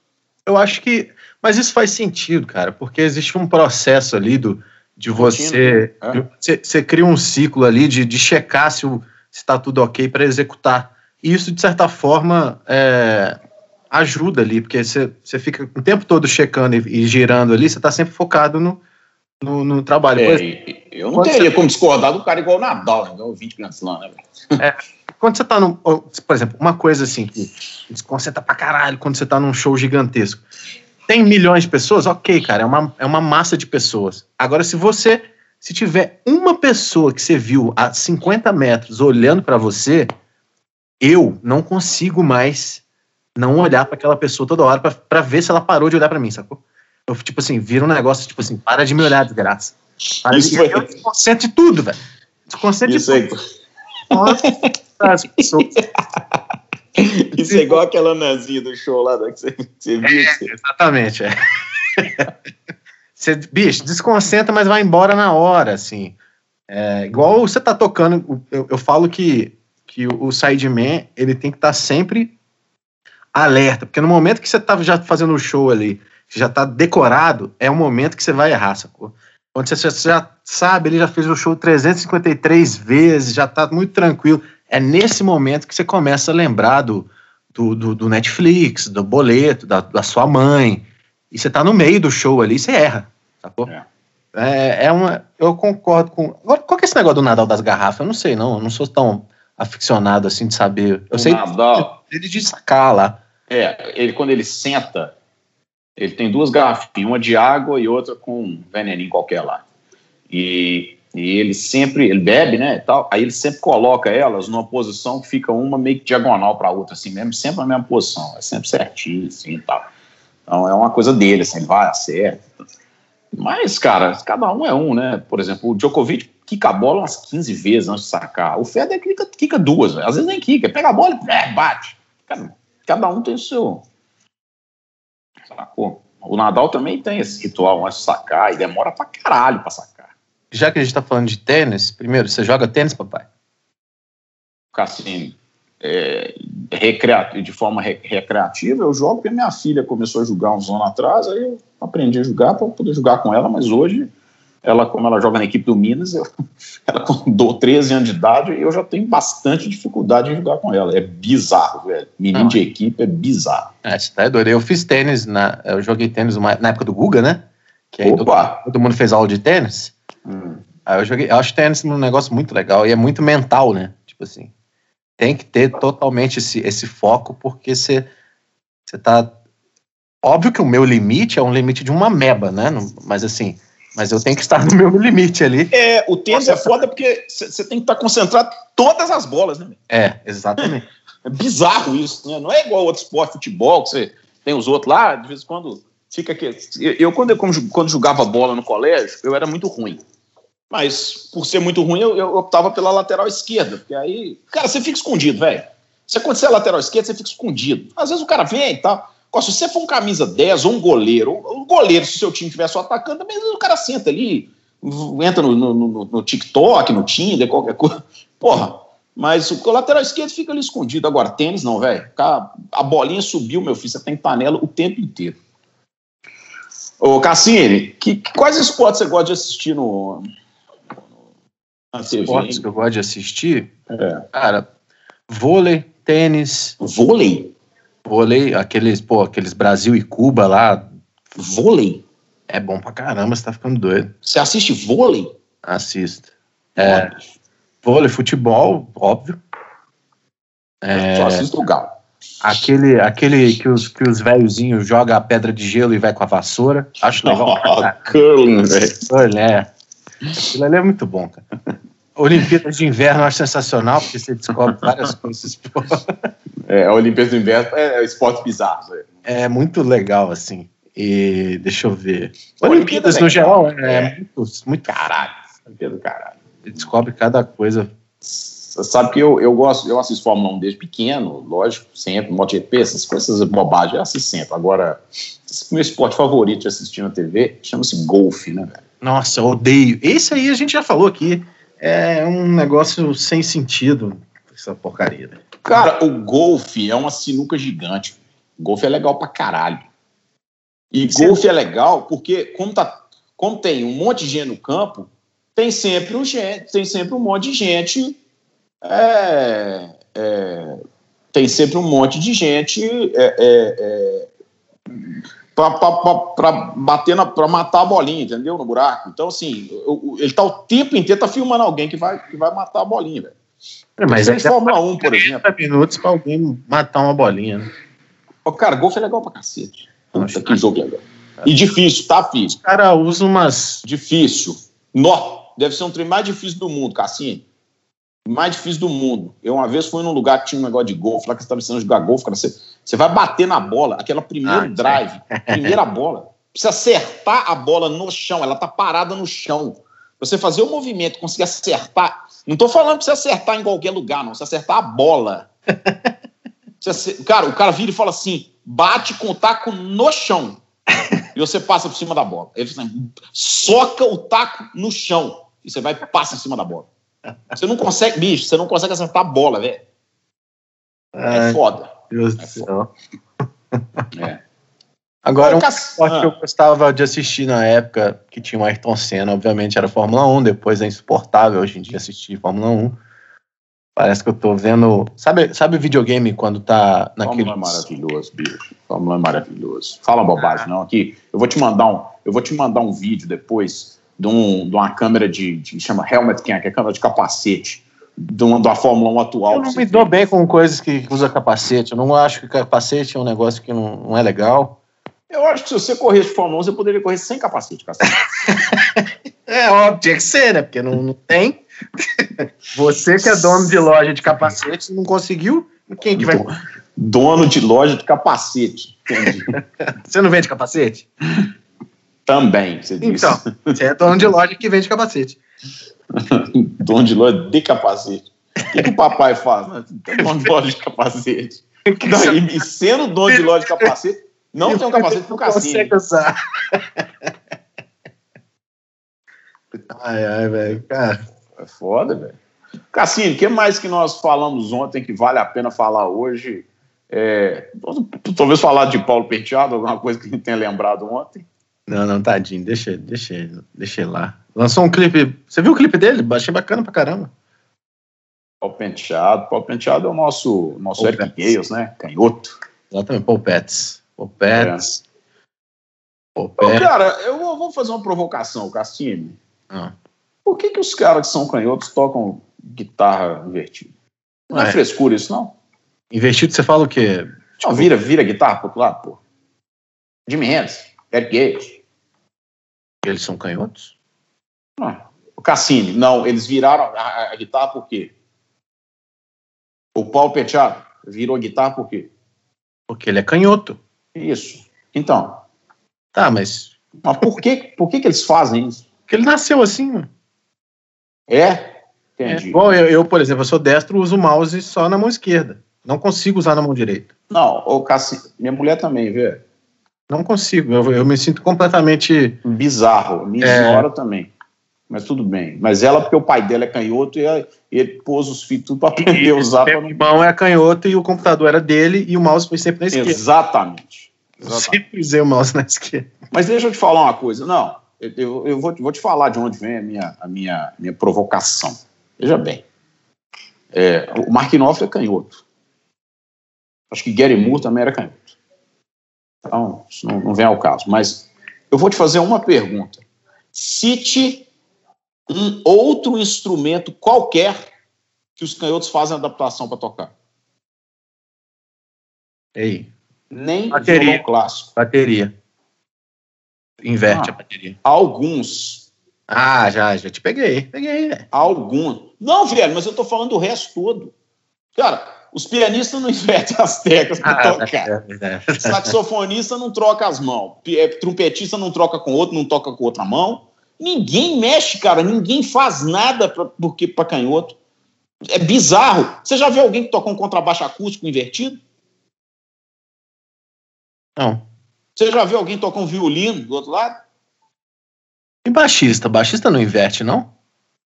Eu acho que. Mas isso faz sentido, cara, porque existe um processo ali do, de você. É. De, você, você, cria um ciclo ali de, de checar se o se está tudo ok para executar. E isso, de certa forma, é, ajuda ali, porque você, fica o tempo todo checando e, e girando ali, você está sempre focado no, no, no trabalho. É, eu não teria você... como discordar do cara igual o Nadal, né, o 20 Grand Slam, né? É, quando você está no. Por exemplo, uma coisa assim que desconcentra pra caralho quando você está num show gigantesco. Tem milhões de pessoas? Ok, cara, é uma, é uma massa de pessoas. Agora, se você se tiver uma pessoa que você viu a 50 metros olhando para você, eu não consigo mais não olhar para aquela pessoa toda hora para ver se ela parou de olhar para mim, sacou? Eu, tipo assim, vira um negócio, tipo assim, para de me olhar, desgraça. Para Isso de... foi... Eu desconcentro de tudo, velho. Desconcentro Isso de tudo. Nossa, as pessoas. Isso é igual aquela nazinha do show lá que você, você viu. É, exatamente, é. Você, bicho, desconcentra, mas vai embora na hora, assim. É, igual você tá tocando, eu, eu falo que, que o sideman, ele tem que estar tá sempre alerta, porque no momento que você tá já fazendo o show ali, já tá decorado, é o momento que você vai errar, sacou? Quando você já sabe, ele já fez o show 353 vezes, já tá muito tranquilo. É nesse momento que você começa a lembrar do, do, do, do Netflix, do boleto, da, da, sua mãe. E você tá no meio do show ali, você erra, sacou? É. É, é uma. Eu concordo com. Agora, qual que é esse negócio do Nadal das garrafas? Eu não sei, não. Eu não sou tão aficionado assim de saber. Eu o sei Nadal, ele de sacar lá. É, ele quando ele senta, ele tem duas garrafinhas, uma de água e outra com um veneninho qualquer lá. E, e ele sempre, ele bebe, né, tal, aí ele sempre coloca elas numa posição que fica uma meio que diagonal para a outra, assim mesmo, sempre na mesma posição, é sempre certinho, assim, e tal. Então é uma coisa dele, assim, ele vai, acerta. Mas, cara, cada um é um, né? Por exemplo, o Djokovic quica a bola umas 15 vezes antes de sacar. O Federer quica, quica duas, às vezes nem quica, pega a bola e é, bate. Cara, cada um tem o seu. Sacou? O Nadal também tem esse ritual antes de sacar e demora pra caralho pra sacar. Já que a gente tá falando de tênis, primeiro, você joga tênis, papai? Cassino, é, de forma recreativa, eu jogo porque minha filha começou a jogar uns anos atrás, aí eu aprendi a jogar para poder jogar com ela, mas hoje ela, como ela joga na equipe do Minas, eu, <laughs> ela com 13 anos de idade, eu já tenho bastante dificuldade em jogar com ela. É bizarro, velho. Menino de equipe é bizarro. É, você tá doido. Eu fiz tênis, na, eu joguei tênis uma, na época do Guga, né? Que aí todo, todo, mundo fez aula de tênis. Hum. Aí eu joguei, eu acho tênis um negócio muito legal e é muito mental, né? Tipo assim, tem que ter totalmente esse, esse foco, porque você, tá. Óbvio que o meu limite é um limite de uma meba, né? Mas assim, mas eu tenho que estar no meu limite ali. É, o tênis é foda porque você tem que estar concentrado todas as bolas, né? É, exatamente. É bizarro isso, né? Não é igual outro esporte, futebol, que você tem os outros lá, de vez em quando fica aqui. Eu, quando, eu, quando jogava bola no colégio, eu era muito ruim. Mas, por ser muito ruim, eu, eu optava pela lateral esquerda. Porque aí, cara, você fica escondido, velho. Se você é lateral esquerda, você fica escondido. Às vezes o cara vem e tá? tal. Se você for um camisa 10 ou um goleiro, o goleiro, se o seu time estiver só atacando, também o cara senta ali, entra no, no, no, no TikTok, no Tinder, qualquer coisa. Porra, mas o lateral esquerdo fica ali escondido. Agora, tênis não, velho. A bolinha subiu, meu filho, você tem panela o tempo inteiro. Ô, Cassini, que, quais esportes você gosta de assistir no, TV? Esportes que eu gosto de assistir? É. Cara, vôlei, tênis. Vôlei? Vôlei, aqueles, pô, aqueles Brasil e Cuba lá. Vôlei? É bom pra caramba, você tá ficando doido. Você assiste vôlei? Assisto. É, vôlei, futebol, óbvio. É, só assisto o Galo. Aquele, aquele que os, que os velhozinhos jogam a pedra de gelo e vai com a vassoura. Acho legal. <laughs> Oh, curling, velho. Curling, é. Aquilo ali é muito bom, cara. Olimpíadas de Inverno eu acho sensacional, porque você descobre várias coisas. É, a Olimpíada do Inverno é, é esporte bizarro. É. é muito legal, assim. E deixa eu ver. Olimpíadas no geral é, é, muito, muito. Caralho. Olimpíada do caralho. Você descobre cada coisa. Você sabe que eu, eu gosto, eu assisto Fórmula 1 desde pequeno, lógico, sempre, MotoGP, essas coisas bobagens, eu assisto sempre. Agora, meu esporte favorito de assistir na TV chama-se golfe, né, velho? Nossa, eu odeio. Esse aí a gente já falou aqui. É um negócio sem sentido, essa porcaria. Né? Cara, o golfe é uma sinuca gigante. O golfe é legal pra caralho. E golfe é legal porque, como, tá, como tem um monte de gente no campo, tem sempre um, gente, tem sempre um monte de gente. É, é, tem sempre um monte de gente é, é, é para bater para matar a bolinha, entendeu? No buraco. Então, assim, ele tá o tempo inteiro tá filmando alguém que vai, que vai matar a bolinha, velho. É, mas é Fórmula 1, por exemplo. minutos para alguém matar uma bolinha, né? Oh, cara, golfe é legal pra cacete. Puta, que jogo legal. E difícil, tá, filho? Os caras usam umas. Difícil. Nó, deve ser um trem mais difícil do mundo, Cassinho. Mais difícil do mundo. Eu uma vez fui num lugar que tinha um negócio de golfe, lá que você estava ensinando a jogar golfe, cara. Você, você vai bater na bola, aquela primeira ah, drive, <laughs> primeira bola. Precisa acertar a bola no chão, ela tá parada no chão. Você fazer o movimento, conseguir acertar. Não tô falando pra você acertar em qualquer lugar, não. Você acertar a bola. <laughs> Você- cara, o cara vira e fala assim: bate com o taco no chão. <laughs> e você passa por cima da bola. Ele fala assim, soca o taco no chão. E você vai e passa em cima da bola. Você não consegue, bicho, você não consegue acertar a bola, velho. É foda. Deus do É céu. É. Agora, um esporte que eu ah, gostava de assistir na época, que tinha o Ayrton Senna, obviamente era Fórmula 1, depois é insuportável hoje em dia assistir Fórmula 1. Parece que eu tô vendo. Sabe, sabe o videogame quando tá naquele. Fórmula é maravilhoso, bicho. Fórmula é maravilhoso. Fala bobagem, não. Aqui, eu vou te mandar um, eu vou te mandar um vídeo depois de, um, de uma câmera de, de chama Helmet que é câmera de capacete, de uma, da Fórmula 1 atual. Eu não me dou bem com coisas que usa capacete. Eu não acho que capacete é um negócio que não, não é legal. Eu acho que se você corresse de Fórmula 1, você poderia correr sem capacete, cacete. <laughs> É óbvio, tinha que ser, né? Porque não, não tem. <laughs> Você que é dono de loja de capacete não conseguiu. Quem que vai. Dono de loja de capacete. Entendi. <laughs> Você não vende capacete? Também, você disse. Então, você é dono de loja que vende capacete. <laughs> dono de loja de capacete. O que, que o papai faz? Tem dono de loja de capacete. Não, e, e sendo dono de loja de capacete, não tem um capacete pro Não Cassini. consegue usar. Ai, ai, velho. Cara, É foda, velho. Cassino, o que mais que nós falamos ontem que vale a pena falar hoje? É, talvez falar de Paulo Penteado, alguma coisa que a gente tenha lembrado ontem. Não, não, tadinho. Deixa, deixa, deixa ele lá. Lançou um clipe. Você viu o clipe dele? Achei bacana pra caramba. Paulo Penteado. Paulo Penteado é o nosso, nosso Paul Eric. Gales, né? Canhoto. Exatamente, Paul Pets. Paul Pets. Paul Ô, Pets. cara, eu vou vou fazer uma provocação, Cassini. Ah. Por que, que os caras que são canhotos tocam guitarra invertida? Não é, É. frescura isso, não? Investido, você fala o quê? Não, vira, vira guitarra pro outro lado, pô. Jimmy Hendrix, Gales. Eles são canhotos? Ah, o Cassini, não, eles viraram a, a- guitarra por quê? O Paulo Penteado virou a guitarra por quê? Porque ele é canhoto. Isso. Então, Tá, mas. mas por que, por que, que eles fazem isso? Porque ele nasceu assim, mano. É? É, Entendi. igual eu, eu, por exemplo, eu sou destro, uso o mouse só na mão esquerda. Não consigo usar na mão direita. Não, o Cassini, minha mulher também, vê? Não consigo. Eu, eu me sinto completamente. Bizarro. Minha É. senhora também. Mas tudo bem. Mas ela, porque o pai dela é canhoto, e ela- ele pôs os filhos tudo para aprender a usar. pra Meu não... irmão é canhoto e o computador era dele e o mouse foi sempre na esquerda. Exatamente. Eu Exatamente. sempre usei o mouse na esquerda. Mas deixa eu te falar uma coisa. Não, eu, eu- eu vou, vou te falar de onde vem a minha, a minha, minha provocação. Veja bem. É, o Mark Knopfler é canhoto. Acho que Gary Moore também era canhoto. Então, isso não, não vem ao caso. Mas eu vou te fazer uma pergunta. Cite um outro instrumento qualquer que os canhotos fazem adaptação para tocar. Ei, Nem Bateria. violão clássico. bateria. Inverte Ah. a bateria. Alguns Ah, já, já te peguei. Peguei, né? Algum. Não, velho, mas eu tô falando do resto todo. Cara, os pianistas não <laughs> invertem as teclas para Ah, tocar. é. Saxofonista não troca as mãos. É, Trompetista não troca com outro, não toca com outra mão. Ninguém mexe, cara. Ninguém faz nada pra, porque para canhoto. É bizarro. Você já viu alguém que toca um contrabaixo acústico invertido? Não. Você já viu alguém tocar um violino do outro lado? E baixista? Baixista não inverte, não?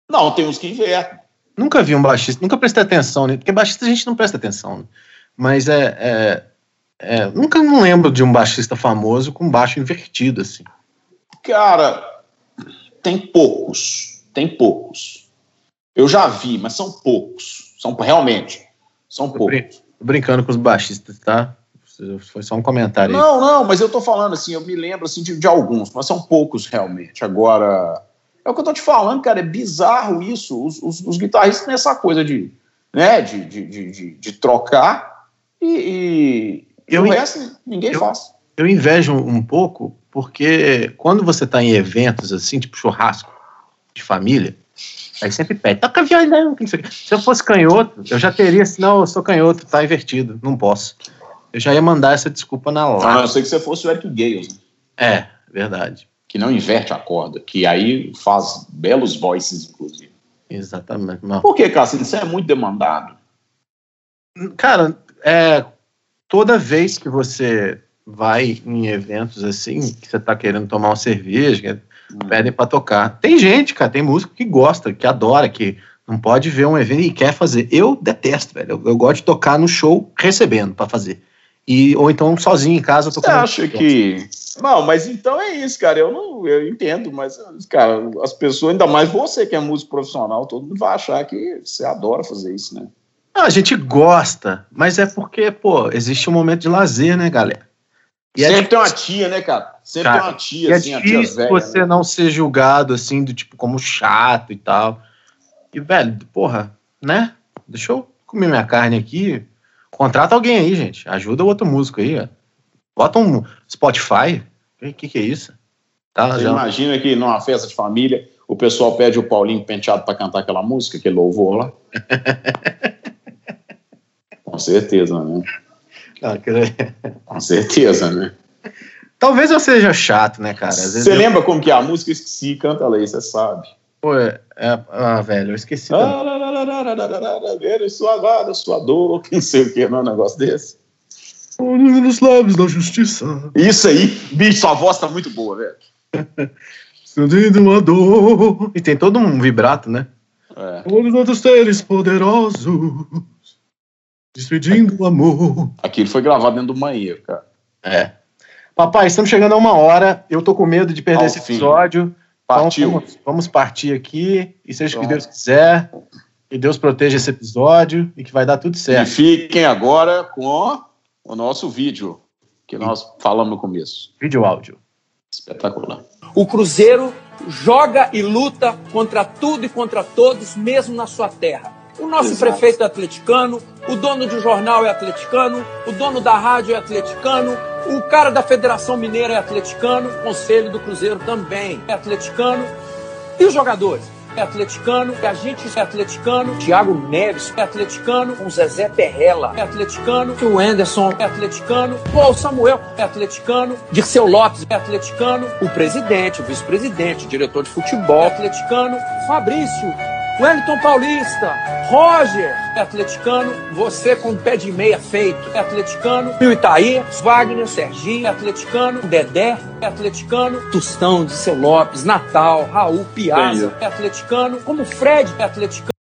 Não, tem uns que invertem. Nunca vi um baixista, nunca prestei atenção, né? porque baixista a gente não presta atenção. né? Mas é, é, é, Nunca não lembro de um baixista famoso com baixo invertido, assim. Cara, tem poucos. Tem poucos. Eu já vi, mas são poucos. São realmente. São poucos. Tô brincando com os baixistas, tá? Foi só um comentário aí. Não, não, mas eu tô falando assim, eu me lembro assim de, de alguns, mas são poucos realmente. Agora, é o que eu tô te falando, cara, é bizarro isso. Os, os, os guitarristas têm essa coisa de, né, de, de, de, de, trocar e, e, Eu- o resto ninguém eu- faz. Eu invejo um pouco, porque quando você tá em eventos assim, tipo churrasco de família, aí sempre pede, toca violão. que não sei. Se eu fosse canhoto, eu já teria assim, não, eu sou canhoto, tá invertido, não posso. Eu já ia mandar essa desculpa na A não lata. ser que você fosse o Eric Gales, né, É, verdade. Que não inverte a corda, que aí faz belos voices, inclusive. Exatamente. Não. Por que, Cássio? Isso é muito demandado. Cara, é, toda vez que você vai em eventos assim, que você tá querendo tomar uma cerveja, hum. pedem para tocar. Tem gente, cara, tem músico que gosta, que adora, que não pode ver um evento e quer fazer. Eu detesto, velho. Eu, eu gosto de tocar no show recebendo para fazer. E, ou então sozinho em casa Você acha que. Não, mas então é isso, cara. Eu não eu entendo, mas, cara, as pessoas, ainda mais você que é músico profissional, todo mundo vai achar que você adora fazer isso, né? Não, a gente gosta, mas é porque, pô, existe um momento de lazer, né, galera? E é Sempre é tem uma tia, né, cara? Sempre cara, tem uma tia, é assim, a tia velha, você né? não ser julgado, assim, do tipo, como chato e tal. E, velho, porra, né? Deixa eu comer minha carne aqui. Contrata alguém aí, gente. Ajuda o outro músico aí, ó. Bota um Spotify. O que, que é isso? Tá, Você já... imagina que numa festa de família o pessoal pede o Paulinho Penteado para cantar aquela música, aquele louvor lá. <laughs> Com certeza, né? Ah, Com certeza, né? Talvez eu seja chato, né, cara? Você eu... lembra como que é a música? Esqueci, canta aí, você sabe. Pô, é, é, ah, velho, eu esqueci. Ver sua vara, sua dor, não sei o que, não é um negócio desse. Nos lábios da justiça. Isso aí, bicho, sua voz tá muito boa, velho. <laughs> Sentindo uma dor. E tem todo um vibrato, né? É. Todos outros seres poderosos. Despedindo o amor. Aquilo foi gravado dentro do banheiro, cara. É. Papai, estamos chegando a uma hora. Eu tô com medo de perder Ao esse fim. episódio. Partiu. Então, vamos, vamos, partir aqui e seja o que Deus quiser. Que Deus proteja esse episódio e que vai dar tudo certo. E fiquem agora com o nosso vídeo que nós falamos no começo. Vídeo áudio. Espetacular. O Cruzeiro joga e luta contra tudo e contra todos, mesmo na sua terra. O nosso Exato. prefeito é atleticano, o dono de jornal é atleticano, o dono da rádio é atleticano, o cara da Federação Mineira é atleticano, o conselho do Cruzeiro também é atleticano. E os jogadores? É atleticano, a gente é atleticano, Thiago Neves é atleticano, o Zezé Perrella é atleticano, o Anderson é atleticano, o Samuel é atleticano, Dirceu Lopes é atleticano, o presidente, o vice-presidente, diretor de futebol é atleticano, Fabrício Wellington Paulista, Roger. É atleticano, você com o pé de meia feito. É atleticano, Pio Itaí, Wagner, Serginho. É atleticano, Dedé. É atleticano, Tostão de Seu Lopes, Natal, Raul Piazza. É atleticano, como Fred. É atleticano.